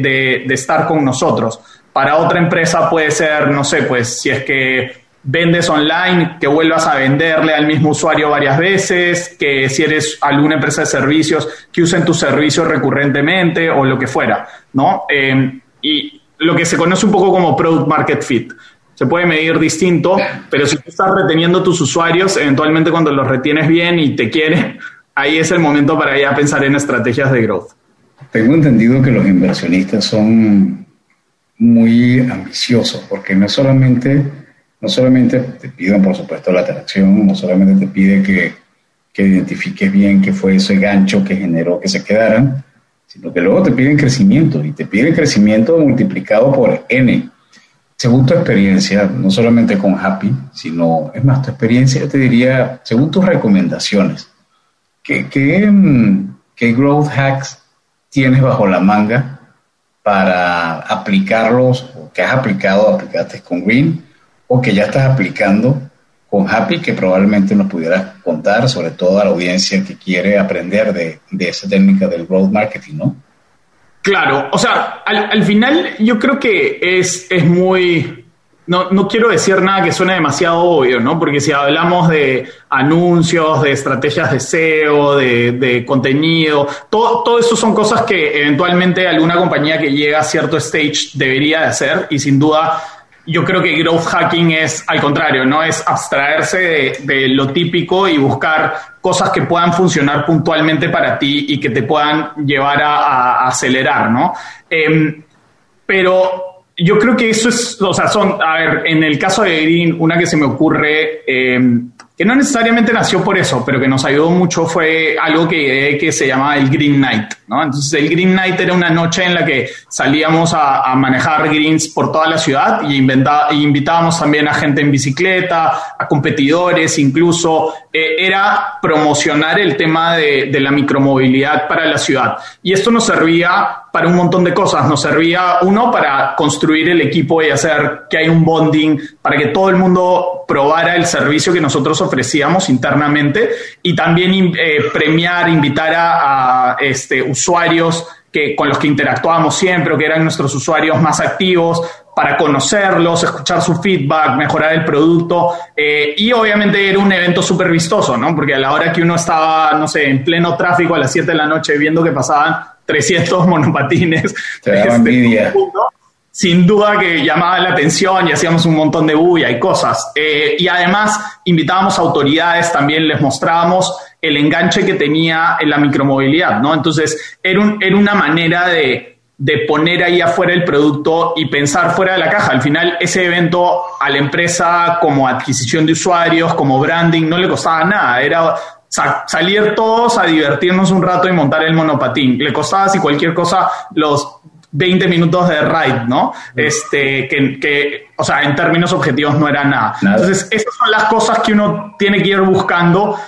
Speaker 1: de, estar con nosotros. Para otra empresa puede ser, no sé, pues si es que vendes online, que vuelvas a venderle al mismo usuario varias veces, que si eres alguna empresa de servicios, que usen tus servicios recurrentemente o lo que fuera, ¿no? Eh, y lo que se conoce un poco como product market fit se puede medir distinto, pero si tú estás reteniendo tus usuarios, eventualmente cuando los retienes bien y te quieren, ahí es el momento para ya pensar en estrategias de growth.
Speaker 3: Tengo entendido que los inversionistas son muy ambiciosos, porque no solamente, no solamente te piden, por supuesto, la atracción, no solamente te pide que, que identifiques bien qué fue ese gancho que generó que se quedaran, sino que luego te piden crecimiento y te piden crecimiento multiplicado por N. Según tu experiencia, no solamente con Happy, sino, es más, tu experiencia, te diría, según tus recomendaciones, ¿qué, qué, mm, qué growth hacks tienes bajo la manga para aplicarlos, o que has aplicado, aplicaste con Green, o que ya estás aplicando con Happy, que probablemente nos pudieras contar, sobre todo a la audiencia que quiere aprender de, de esa técnica del growth marketing, ¿no?
Speaker 1: Claro, o sea, al, final yo creo que es, es muy, no, no, quiero decir nada que suene demasiado obvio, ¿no? Porque si hablamos de anuncios, de estrategias de SEO, de, de contenido, todo, todo eso son cosas que eventualmente alguna compañía que llega a cierto stage debería de hacer y sin duda yo creo que growth hacking es al contrario, no es abstraerse de, lo típico y buscar cosas que puedan funcionar puntualmente para ti y que te puedan llevar a, acelerar, ¿no? Em, pero yo creo que eso es, o sea, son, a ver, en el caso de Green, una que se me ocurre, em, que no necesariamente nació por eso, pero que nos ayudó mucho fue algo que, que se llamaba el Green Night, ¿no? Entonces el Green Night era una noche en la que salíamos a, manejar greens por toda la ciudad y, invitábamos también a gente en bicicleta, a competidores, incluso eh, era promocionar el tema de, de la micromovilidad para la ciudad. Y esto nos servía para un montón de cosas. Nos servía, uno, para construir el equipo y hacer que hay un bonding, para que todo el mundo probara el servicio que nosotros ofrecíamos internamente y también eh, premiar, invitar a, este, usuarios que, con los que interactuábamos siempre, que eran nuestros usuarios más activos, para conocerlos, escuchar su feedback, mejorar el producto. Eh, y obviamente era un evento súper vistoso, ¿no? Porque a la hora que uno estaba, no sé, en pleno tráfico a las 7 de la noche viendo que pasaban 300 <laughs> monopatines.
Speaker 3: Este, envidia.
Speaker 1: Sin duda que llamaba la atención y hacíamos un montón de bulla y cosas. Eh, y además invitábamos autoridades, también les mostrábamos el enganche que tenía en la micromovilidad, ¿no? Entonces, era, un, era una manera de, de poner ahí afuera el producto y pensar fuera de la caja. Al final, ese evento a la empresa como adquisición de usuarios, como branding, no le costaba nada. Era salir todos a divertirnos un rato y montar el monopatín. Le costaba si cualquier cosa los 20 minutos de ride, ¿no? Este, que, que, o sea, en términos objetivos no era nada. Entonces, esas son las cosas que uno tiene que ir buscando.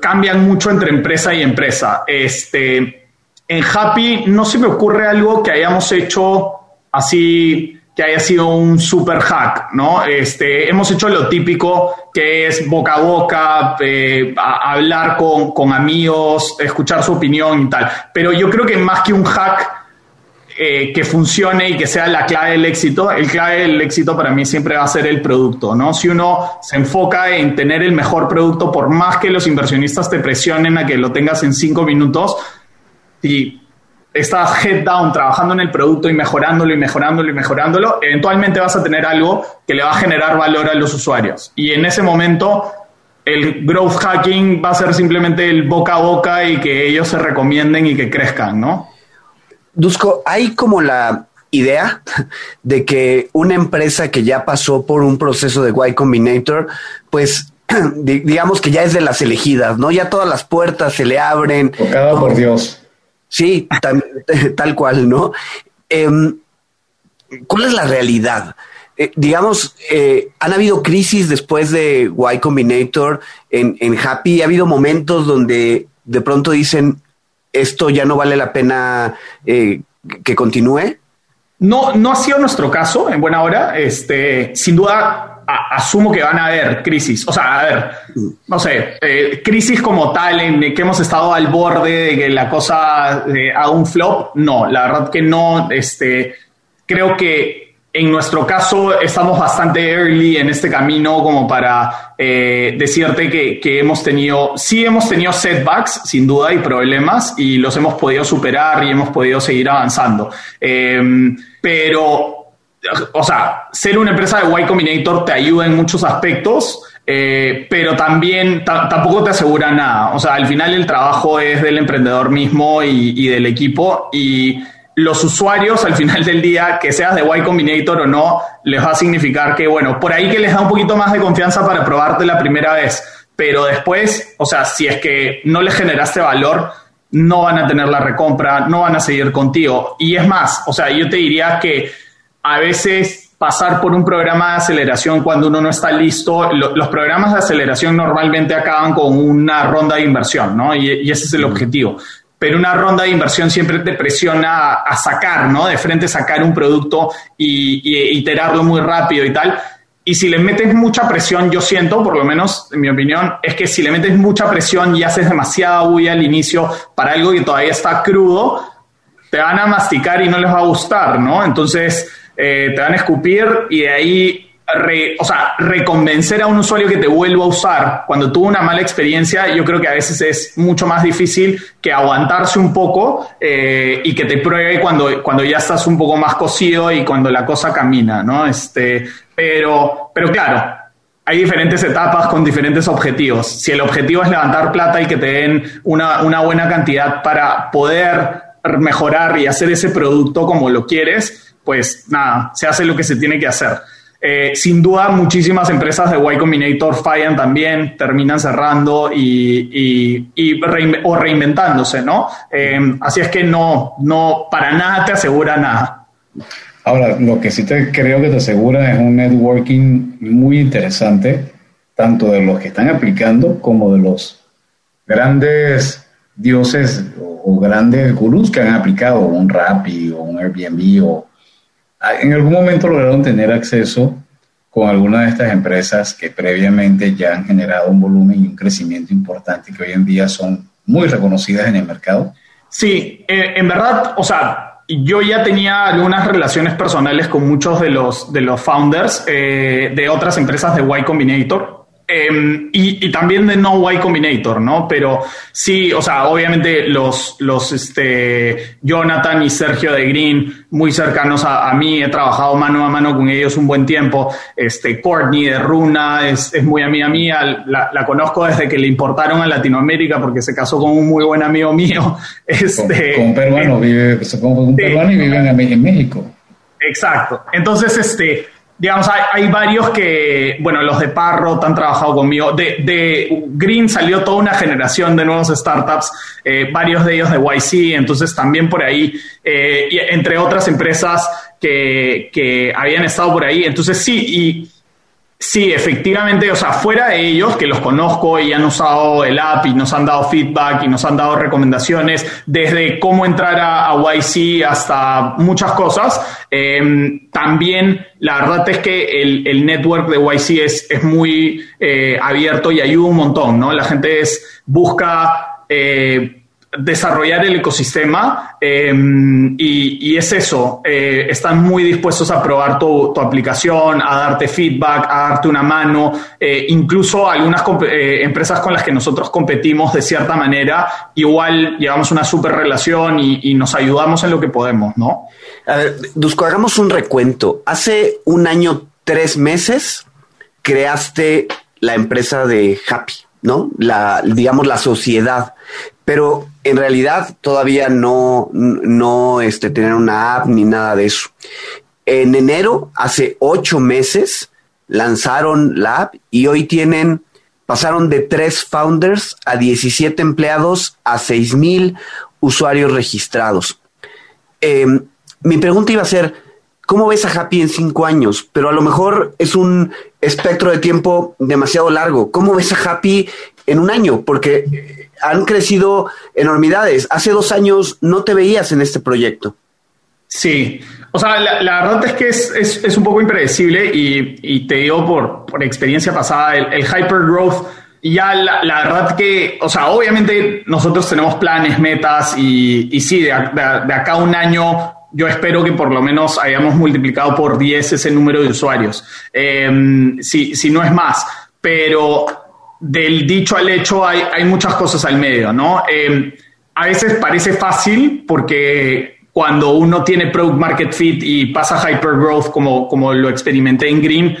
Speaker 1: Cambian mucho entre empresa y empresa. Este, en Happy no se me ocurre algo que hayamos hecho así que haya sido un super hack, ¿no? Este, hemos hecho lo típico que es boca a boca, eh, hablar con, con, amigos, escuchar su opinión y tal. Pero yo creo que más que un hack eh, que funcione y que sea la clave del éxito, el clave del éxito para mí siempre va a ser el producto, ¿no? Si uno se enfoca en tener el mejor producto, por más que los inversionistas te presionen a que lo tengas en cinco minutos, y estás head down trabajando en el producto y mejorándolo y mejorándolo y mejorándolo, eventualmente vas a tener algo que le va a generar valor a los usuarios. Y en ese momento el growth hacking va a ser simplemente el boca a boca y que ellos se recomienden y que crezcan, ¿no?
Speaker 4: Dusko, hay como la idea de que una empresa que ya pasó por un proceso de Y Combinator, pues <clears throat> digamos que ya es de las elegidas, ¿no? Ya todas las puertas se le abren.
Speaker 3: Tocado por Dios.
Speaker 4: Sí, <laughs> tal, cual, ¿no? Em, ¿Cuál es la realidad? Eh, digamos, eh, han habido crisis después de Y Combinator en, en, Happy. Ha habido momentos donde de pronto dicen esto ya no vale la pena eh, que continúe.
Speaker 1: No, no ha sido nuestro caso en buena hora. Este, sin duda, asumo que van a haber crisis. O sea, a ver, no sé, eh, crisis como tal en que hemos estado al borde de que la cosa eh, haga un flop. No, la verdad que no. Este, creo que en nuestro caso estamos bastante early en este camino como para eh, decirte que, que, hemos tenido, sí hemos tenido setbacks, sin duda, y problemas, y los hemos podido superar y hemos podido seguir avanzando. pero o sea, ser una empresa de Y Combinator te ayuda en muchos aspectos, eh, pero también tampoco te asegura nada. O sea, al final el trabajo es del emprendedor mismo y, del equipo y los usuarios al final del día, que seas de Y Combinator o no, les va a significar que, bueno, por ahí que les da un poquito más de confianza para probarte la primera vez, pero después, o sea, si es que no les generaste valor, no van a tener la recompra, no van a seguir contigo. Y es más, o sea, yo te diría que a veces pasar por un programa de aceleración cuando uno no está listo, los programas de aceleración normalmente acaban con una ronda de inversión, ¿no? Y, ese es el objetivo. Pero una ronda de inversión siempre te presiona a, sacar, ¿no? De frente sacar un producto y, y, iterarlo muy rápido y tal. Y si le metes mucha presión, yo siento, por lo menos en mi opinión, es que si le metes mucha presión y haces demasiada bulla al inicio para algo que todavía está crudo, te van a masticar y no les va a gustar, ¿no? Entonces, eh, te van a escupir y de ahí, o sea, reconvencer a un usuario que te vuelva a usar cuando tuvo una mala experiencia, yo creo que a veces es mucho más difícil que aguantarse un poco eh, y que te pruebe cuando, cuando ya estás un poco más cocido y cuando la cosa camina, ¿no? Este, pero, pero claro, hay diferentes etapas con diferentes objetivos. Si el objetivo es levantar plata y que te den una, una buena cantidad para poder mejorar y hacer ese producto como lo quieres, pues nada, se hace lo que se tiene que hacer. Eh, sin duda, muchísimas empresas de Y Combinator fallan también, terminan cerrando y, o reinventándose, ¿no? Eh, así es que no, no, para nada te asegura nada.
Speaker 3: Ahora, lo que sí te creo que te asegura es un networking muy interesante, tanto de los que están aplicando como de los grandes dioses o, grandes gurús que han aplicado un Rappi o un Airbnb o en algún momento lograron tener acceso con alguna de estas empresas que previamente ya han generado un volumen y un crecimiento importante que hoy en día son muy reconocidas en el mercado?
Speaker 1: Sí, eh, en verdad, o sea, yo ya tenía algunas relaciones personales con muchos de los, de los founders eh, de otras empresas de Y Combinator. Em, y, también de No Y Combinator, ¿no? Pero sí, o sea, obviamente los, los este, Jonathan y Sergio de Green, muy cercanos a, mí, he trabajado mano a mano con ellos un buen tiempo. Este, Courtney de Runa es, es muy amiga mía, la, la, conozco desde que le importaron a Latinoamérica porque se casó con un muy buen amigo mío. <laughs>
Speaker 3: Este, con, un peruano, vive, con un peruano y vive en México.
Speaker 1: Exacto. Entonces, este, digamos, hay, varios que, bueno, los de Parrot han trabajado conmigo. De, Green salió toda una generación de nuevos startups, eh, varios de ellos de YC, entonces también por ahí, eh, entre otras empresas que, que, habían estado por ahí. Entonces sí, y Sí, efectivamente, o sea, fuera de ellos, que los conozco y han usado el app y nos han dado feedback y nos han dado recomendaciones, desde cómo entrar a, YC hasta muchas cosas, em, también la verdad es que el, network de YC es, es muy eh, abierto y ayuda un montón, ¿no? La gente es, busca... Eh, desarrollar el ecosistema em, y, es eso, eh, están muy dispuestos a probar tu, aplicación, a darte feedback, a darte una mano, eh, incluso algunas eh, empresas con las que nosotros competimos de cierta manera, igual llevamos una super relación y, nos ayudamos en lo que podemos, ¿no?
Speaker 4: A ver, Dusko, hagamos un recuento. Hace un año, tres meses, creaste la empresa de Happy, ¿no? La, digamos, la sociedad pero en realidad todavía no, no este, tener una app ni nada de eso. En enero, hace ocho meses, lanzaron la app y hoy tienen, pasaron de tres founders a 17 empleados a seis mil usuarios registrados. Em, mi pregunta iba a ser, ¿cómo ves a Happy en cinco años? Pero a lo mejor es un espectro de tiempo demasiado largo. ¿Cómo ves a Happy en un año? Porque han crecido enormidades. Hace dos años no te veías en este proyecto.
Speaker 1: Sí, o sea, la, verdad es que es, un poco impredecible y, te digo por, experiencia pasada, el, hypergrowth, ya la, verdad que, o sea, obviamente nosotros tenemos planes, metas y, y sí, de, acá a un año yo espero que por lo menos hayamos multiplicado por 10 ese número de usuarios, eh, si, si no es más, pero del dicho al hecho hay, hay muchas cosas al medio, ¿no? Eh, a veces parece fácil porque cuando uno tiene product market fit y pasa hypergrowth como, como lo experimenté en Green,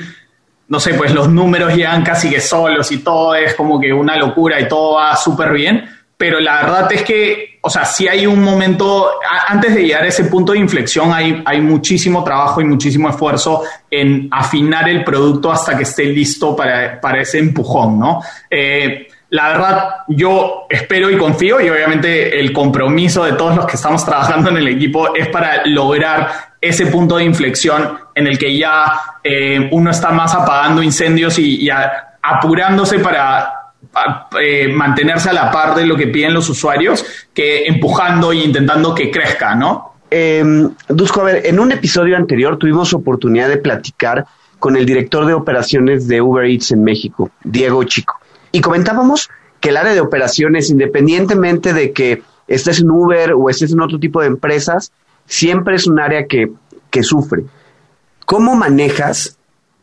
Speaker 1: no sé, pues los números llegan casi que solos y todo es como que una locura y todo va súper bien pero la verdad es que, o sea, si hay un momento, antes de llegar a ese punto de inflexión, hay, hay muchísimo trabajo y muchísimo esfuerzo en afinar el producto hasta que esté listo para, para ese empujón, ¿no? Eh, la verdad, yo espero y confío y obviamente el compromiso de todos los que estamos trabajando en el equipo es para lograr ese punto de inflexión en el que ya eh, uno está más apagando incendios y apurándose para eh, mantenerse a la par de lo que piden los usuarios que empujando e intentando que crezca, ¿no?
Speaker 4: Eh, Dusko, a ver, en un episodio anterior tuvimos oportunidad de platicar con el director de operaciones de Uber Eats en México, Diego Chico, y comentábamos que el área de operaciones, independientemente de que estés en Uber o estés en otro tipo de empresas, siempre es un área que, que sufre. ¿Cómo manejas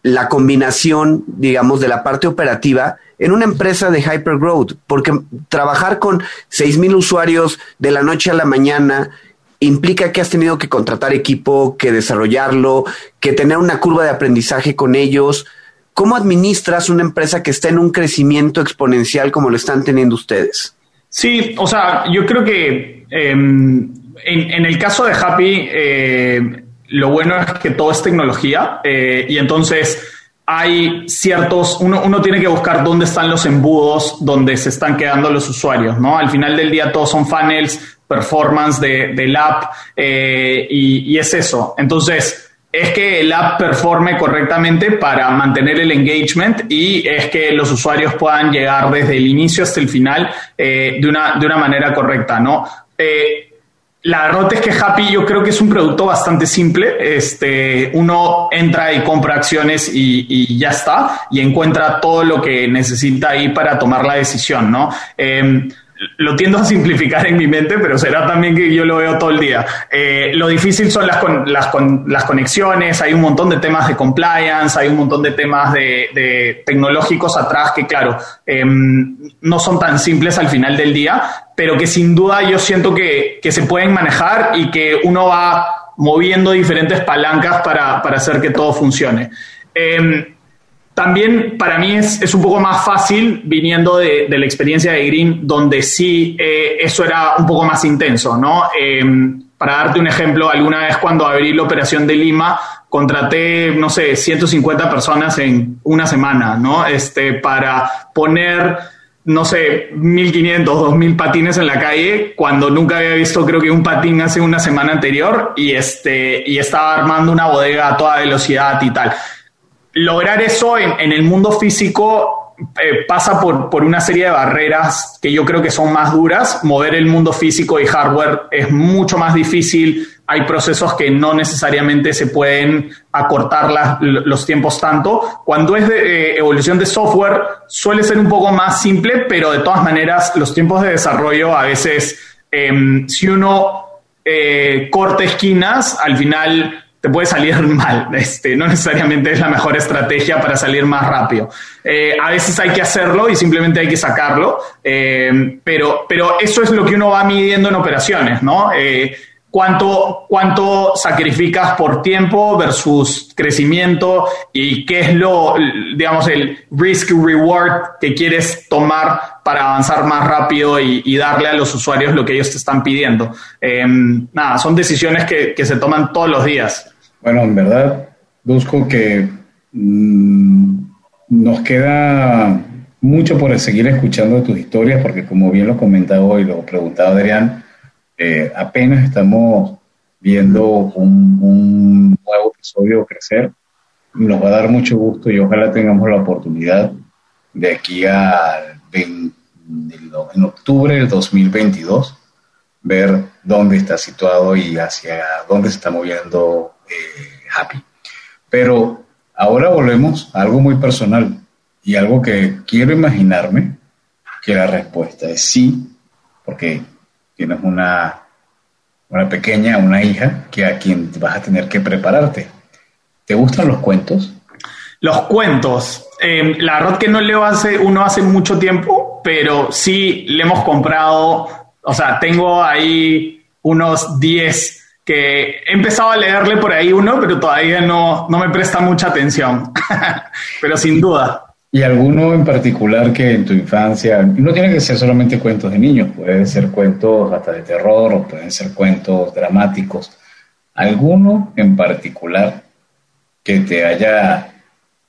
Speaker 4: la combinación, digamos, de la parte operativa en una empresa de hypergrowth, porque trabajar con 6.000 usuarios de la noche a la mañana implica que has tenido que contratar equipo, que desarrollarlo, que tener una curva de aprendizaje con ellos. ¿Cómo administras una empresa que está en un crecimiento exponencial como lo están teniendo ustedes?
Speaker 1: Sí, o sea, yo creo que em, en, el caso de Happy, eh, lo bueno es que todo es tecnología eh, y entonces hay ciertos, uno, uno, tiene que buscar dónde están los embudos donde se están quedando los usuarios, ¿no? Al final del día todos son funnels, performance de, del app eh, y, es eso. Entonces, es que el app performe correctamente para mantener el engagement y es que los usuarios puedan llegar desde el inicio hasta el final eh, de, una, de una manera correcta, ¿no? La verdad es que Happy yo creo que es un producto bastante simple. Este, uno entra y compra acciones y, ya está, y encuentra todo lo que necesita ahí para tomar la decisión, ¿no? Em, lo tiendo a simplificar en mi mente, pero será también que yo lo veo todo el día. Eh, lo difícil son las, las, las, conexiones, hay un montón de temas de compliance, hay un montón de temas de, tecnológicos atrás que, claro, em, no son tan simples al final del día, pero que sin duda yo siento que, que se pueden manejar y que uno va moviendo diferentes palancas para, para hacer que todo funcione. Eh, también para mí es, es, un poco más fácil viniendo de, de, la experiencia de Green, donde sí eh, eso era un poco más intenso, ¿no? Em, para darte un ejemplo, alguna vez cuando abrí la operación de Lima, contraté, no sé, 150 personas en una semana, ¿no? Este, para poner, no sé, 1.500, 2.000 patines en la calle, cuando nunca había visto, creo que un patín hace una semana anterior, y, este, y estaba armando una bodega a toda velocidad y tal lograr eso en, el mundo físico eh, pasa por, por, una serie de barreras que yo creo que son más duras. Mover el mundo físico y hardware es mucho más difícil. Hay procesos que no necesariamente se pueden acortar los tiempos tanto. Cuando es de eh, evolución de software, suele ser un poco más simple, pero de todas maneras, los tiempos de desarrollo a veces, em, si uno eh, corta esquinas, al final te puede salir <laughs> mal. Este, no necesariamente es la mejor estrategia para salir más rápido. Eh, a veces hay que hacerlo y simplemente hay que sacarlo, eh, pero, pero eso es lo que uno va midiendo en operaciones, ¿no? Eh, cuánto, cuánto sacrificas por tiempo versus crecimiento y qué es lo, digamos, el risk reward que quieres tomar para avanzar más rápido y, darle a los usuarios lo que ellos te están pidiendo. nada, son decisiones que, que se toman todos los días.
Speaker 3: Bueno, en verdad, busco que mm, nos queda mucho por seguir escuchando tus historias, porque como bien lo comentaba y lo preguntaba Adrián, eh, apenas estamos viendo un, nuevo episodio crecer. Nos va a dar mucho gusto y ojalá tengamos la oportunidad de aquí a en octubre del 2022 ver dónde está situado y hacia dónde se está moviendo eh, happy. Pero ahora volvemos a algo muy personal y algo que quiero imaginarme que la respuesta es sí, porque tienes una, una pequeña, una hija que a quien vas a tener que prepararte. ¿Te gustan los cuentos?
Speaker 1: Los cuentos. Eh, la verdad que no leo hace, uno hace mucho tiempo, pero sí le hemos comprado, o sea, tengo ahí unos 10 que he empezado a leerle por ahí uno, pero todavía no, no me presta mucha atención, <laughs> pero sin duda.
Speaker 3: ¿Y alguno en particular que en tu infancia, no tiene que ser solamente cuentos de niños, pueden ser cuentos hasta de terror o pueden ser cuentos dramáticos, alguno en particular que te haya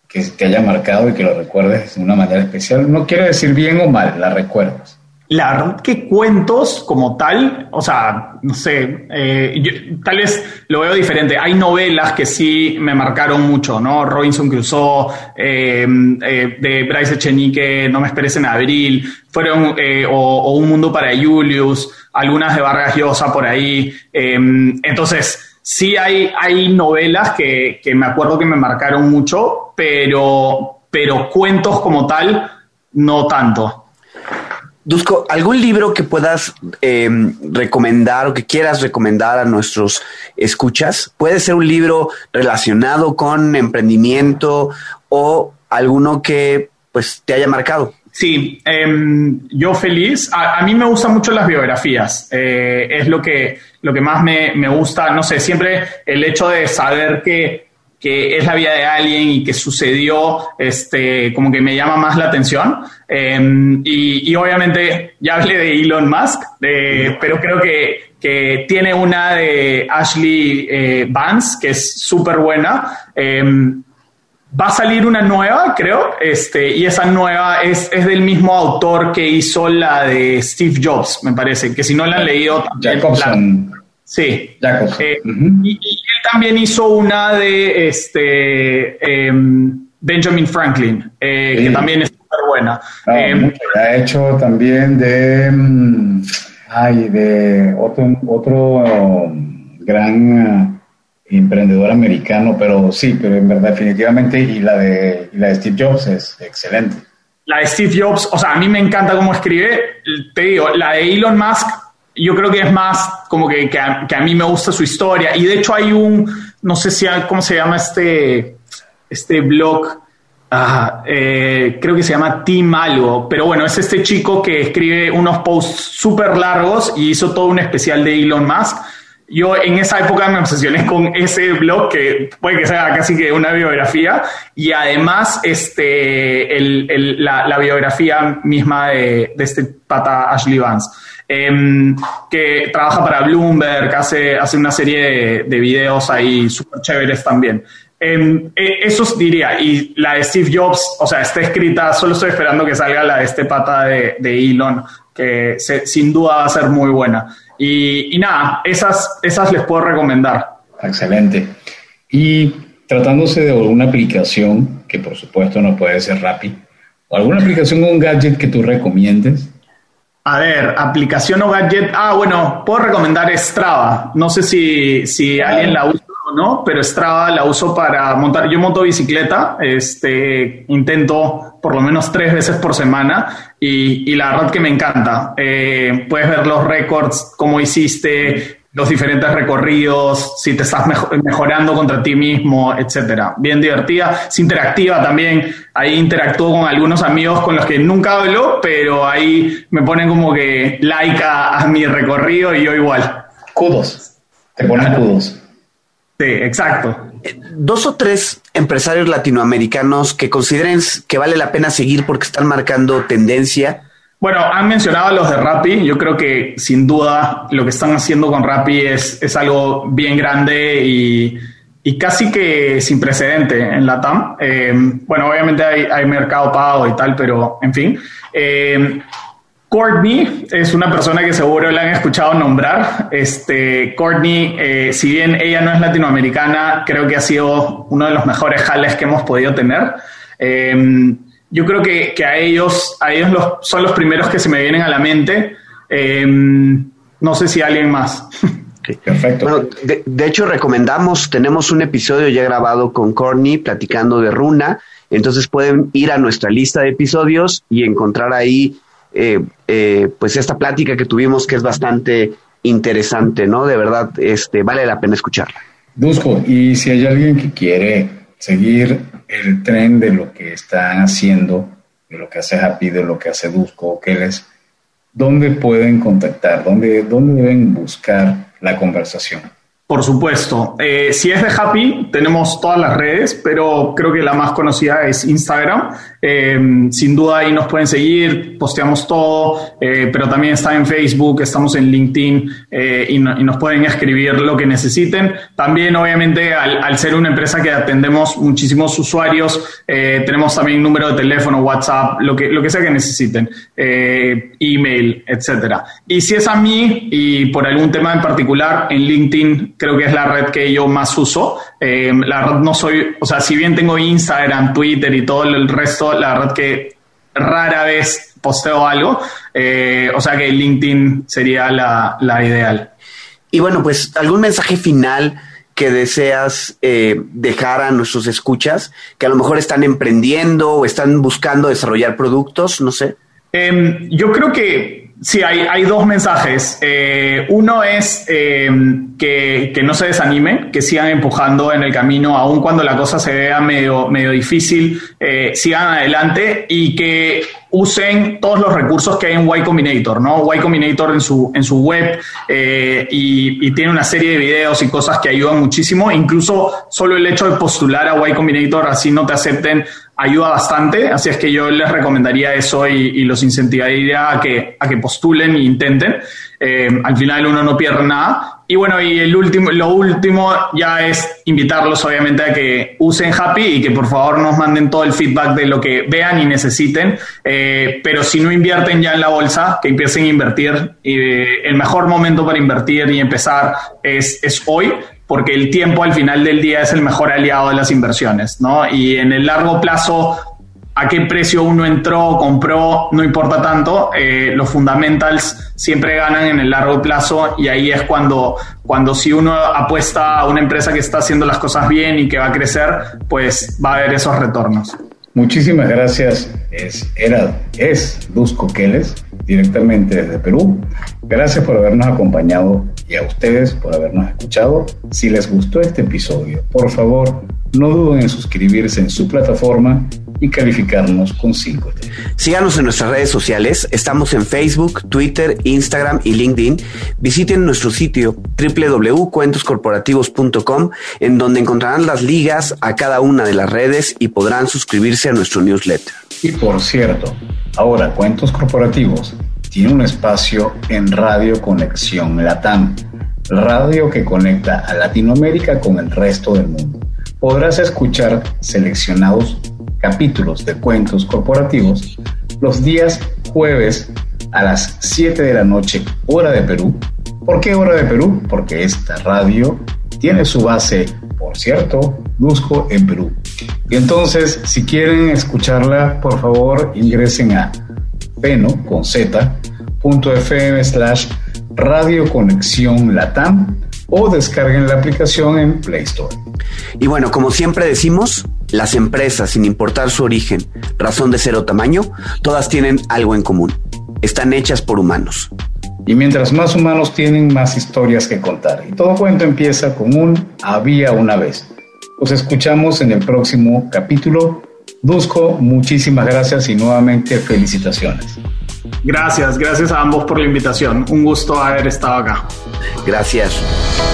Speaker 3: que te haya marcado y que lo recuerdes de una manera especial, no quiere decir bien o mal, la recuerdas
Speaker 1: la verdad que cuentos como tal, o sea, no sé, eh, tal vez lo veo diferente. Hay novelas que sí me marcaron mucho, ¿no? Robinson Crusoe, eh, eh, de Bryce Echenique, No me esperes en abril, fueron, o, Un mundo para Julius, algunas de Vargas Llosa por ahí. entonces, sí hay, hay novelas que, que me acuerdo que me marcaron mucho, pero, pero cuentos como tal, no tanto.
Speaker 4: Dusko, ¿algún libro que puedas eh, recomendar o que quieras recomendar a nuestros escuchas? Puede ser un libro relacionado con emprendimiento o alguno que pues te haya marcado.
Speaker 1: Sí, em, yo feliz. A, mí me gustan mucho las biografías. Eh, es lo que, lo que más me, me gusta. No sé, siempre el hecho de saber que que es la vida de alguien y que sucedió, este, como que me llama más la atención. Em, y, obviamente ya hablé de Elon Musk, pero creo que, que, tiene una de Ashley eh, Vance, que es súper buena. Em, va a salir una nueva, creo, este, y esa nueva es, es, del mismo autor que hizo la de Steve Jobs, me parece, que si no la han leído...
Speaker 3: Jacobson.
Speaker 1: Sí. Eh, y, él también hizo una de este em, Benjamin Franklin, eh, que también es súper buena.
Speaker 3: Ha hecho también de, mm, ay, de otro, otro gran eh, emprendedor americano, pero sí, pero en verdad definitivamente, y la de, y la de Steve Jobs es excelente.
Speaker 1: La de Steve Jobs, o sea, a mí me encanta cómo escribe, te digo, la de Elon Musk yo creo que es más como que, que, a, mí me gusta su historia. Y de hecho hay un, no sé si, cómo se llama este, este blog, ah, eh, creo que se llama Team algo, pero bueno, es este chico que escribe unos posts súper largos y hizo todo un especial de Elon Musk. Yo en esa época me obsesioné con ese blog que puede que sea casi que una biografía y además este, el, la, la, biografía misma de, de este pata Ashley Vance. Em, que trabaja para Bloomberg, hace, hace una serie de, videos ahí súper chéveres también. Eh, eso diría, y la de Steve Jobs, o sea, está escrita, solo estoy esperando que salga la de este pata de, Elon, que sin duda va a ser muy buena. Y, y, nada, esas, esas les puedo recomendar.
Speaker 3: Excelente. Y tratándose de una aplicación, que por supuesto no puede ser Rappi, o alguna aplicación o un gadget que tú recomiendes.
Speaker 1: A ver, aplicación o gadget. Ah, bueno, puedo recomendar Strava. No sé si, si alguien la usa o no, pero Strava la uso para montar. Yo monto bicicleta, este, intento por lo menos tres veces por semana y, y la verdad que me encanta. Eh, puedes ver los récords, cómo hiciste, los diferentes recorridos, si te estás mejorando contra ti mismo, etcétera. Bien divertida, es interactiva también. Ahí interactúo con algunos amigos con los que nunca hablo, pero ahí me ponen como que like a, mi recorrido y yo igual.
Speaker 3: Kudos. Te ponen kudos.
Speaker 1: Sí, exacto.
Speaker 4: Eh, dos o tres empresarios latinoamericanos que consideren que vale la pena seguir porque están marcando tendencia
Speaker 1: bueno, han mencionado a los de Rappi. Yo creo que sin duda lo que están haciendo con Rappi es, es algo bien grande y, y, casi que sin precedente en la TAM. Eh, bueno, obviamente hay, mercado pago y tal, pero en fin. Eh, Courtney es una persona que seguro le han escuchado nombrar. Este, Courtney, eh, si bien ella no es latinoamericana, creo que ha sido uno de los mejores jales que hemos podido tener. Eh, yo creo que, a ellos, a ellos los, son los primeros que se me vienen a la mente. Em, no sé si alguien más. <laughs>
Speaker 4: Perfecto. Bueno, de, hecho, recomendamos, tenemos un episodio ya grabado con Corny platicando de Runa, entonces pueden ir a nuestra lista de episodios y encontrar ahí eh, eh, pues esta plática que tuvimos que es bastante interesante, ¿no? De verdad, este, vale la pena escucharla.
Speaker 3: Busco, y si hay alguien que quiere seguir el tren de lo que están haciendo, de lo que hace Happy, de lo que hace Dusko, que les, ¿dónde pueden contactar? ¿Dónde, ¿Dónde deben buscar la conversación?
Speaker 1: Por supuesto. Eh, si es de Happy, tenemos todas las redes, pero creo que la más conocida es Instagram. Eh, sin duda ahí nos pueden seguir, posteamos todo, eh, pero también está en Facebook, estamos en LinkedIn y, nos pueden escribir lo que necesiten. También, obviamente, al, ser una empresa que atendemos muchísimos usuarios, tenemos también número de teléfono, WhatsApp, lo que, lo que sea que necesiten, email, etcétera. Y si es a mí y por algún tema en particular, en LinkedIn creo que es la red que yo más uso. Eh, la red no soy, o sea, si bien tengo Instagram, Twitter y todo el resto, la red que rara vez posteo algo, eh, o sea que LinkedIn sería la, ideal.
Speaker 4: Y bueno, pues algún mensaje final que deseas eh, dejar a nuestros escuchas, que a lo mejor están emprendiendo o están buscando desarrollar productos, no sé.
Speaker 1: Em, yo creo que Sí, hay, hay dos mensajes. Eh, uno es eh, que, que, no se desanimen, que sigan empujando en el camino, aun cuando la cosa se vea medio, medio difícil, eh, sigan adelante y que usen todos los recursos que hay en Y Combinator, ¿no? Y Combinator en su, en su web y, y, tiene una serie de videos y cosas que ayudan muchísimo. Incluso solo el hecho de postular a Y Combinator, así no te acepten, ayuda bastante, así es que yo les recomendaría eso y, los incentivaría a que, a que postulen e intenten. Eh, al final uno no pierde nada. Y bueno, y el último, lo último ya es invitarlos obviamente a que usen Happy y que por favor nos manden todo el feedback de lo que vean y necesiten. Eh, pero si no invierten ya en la bolsa, que empiecen a invertir. Y, eh, el mejor momento para invertir y empezar es, es hoy porque el tiempo al final del día es el mejor aliado de las inversiones, ¿no? Y en el largo plazo, a qué precio uno entró, compró, no importa tanto, eh, los fundamentals siempre ganan en el largo plazo y ahí es cuando, cuando si uno apuesta a una empresa que está haciendo las cosas bien y que va a crecer, pues va a haber esos retornos.
Speaker 3: Muchísimas gracias. Es, era, es Luz Coqueles, directamente desde Perú. Gracias por habernos acompañado y a ustedes por habernos escuchado. Si les gustó este episodio, por favor, no duden en suscribirse en su plataforma y calificarnos con 5
Speaker 4: Síganos en nuestras redes sociales. Estamos en Facebook, Twitter, Instagram y LinkedIn. Visiten nuestro sitio www.cuentoscorporativos.com en donde encontrarán las ligas a cada una de las redes y podrán suscribirse a nuestro newsletter.
Speaker 3: Y por cierto, ahora Cuentos Corporativos tiene un espacio en Radio Conexión Latam, radio que conecta a Latinoamérica con el resto del mundo. Podrás escuchar seleccionados capítulos de cuentos corporativos los días jueves a las 7 de la noche, hora de Perú. ¿Por qué hora de Perú? Porque esta radio tiene su base por cierto, en Perú. Y entonces, si quieren escucharla, por favor ingresen a peno con z, slash Radio Conexión Latam o descarguen la aplicación en Play Store.
Speaker 4: Y bueno, como siempre decimos, las empresas, sin importar su origen, razón de ser o tamaño, todas tienen algo en común. Están hechas por humanos.
Speaker 3: Y mientras más humanos tienen, más historias que contar. Y todo cuento empieza con un había una vez. Los escuchamos en el próximo capítulo. Dusko, muchísimas gracias y nuevamente felicitaciones.
Speaker 1: Gracias, gracias a ambos por la invitación. Un gusto haber estado acá.
Speaker 4: Gracias.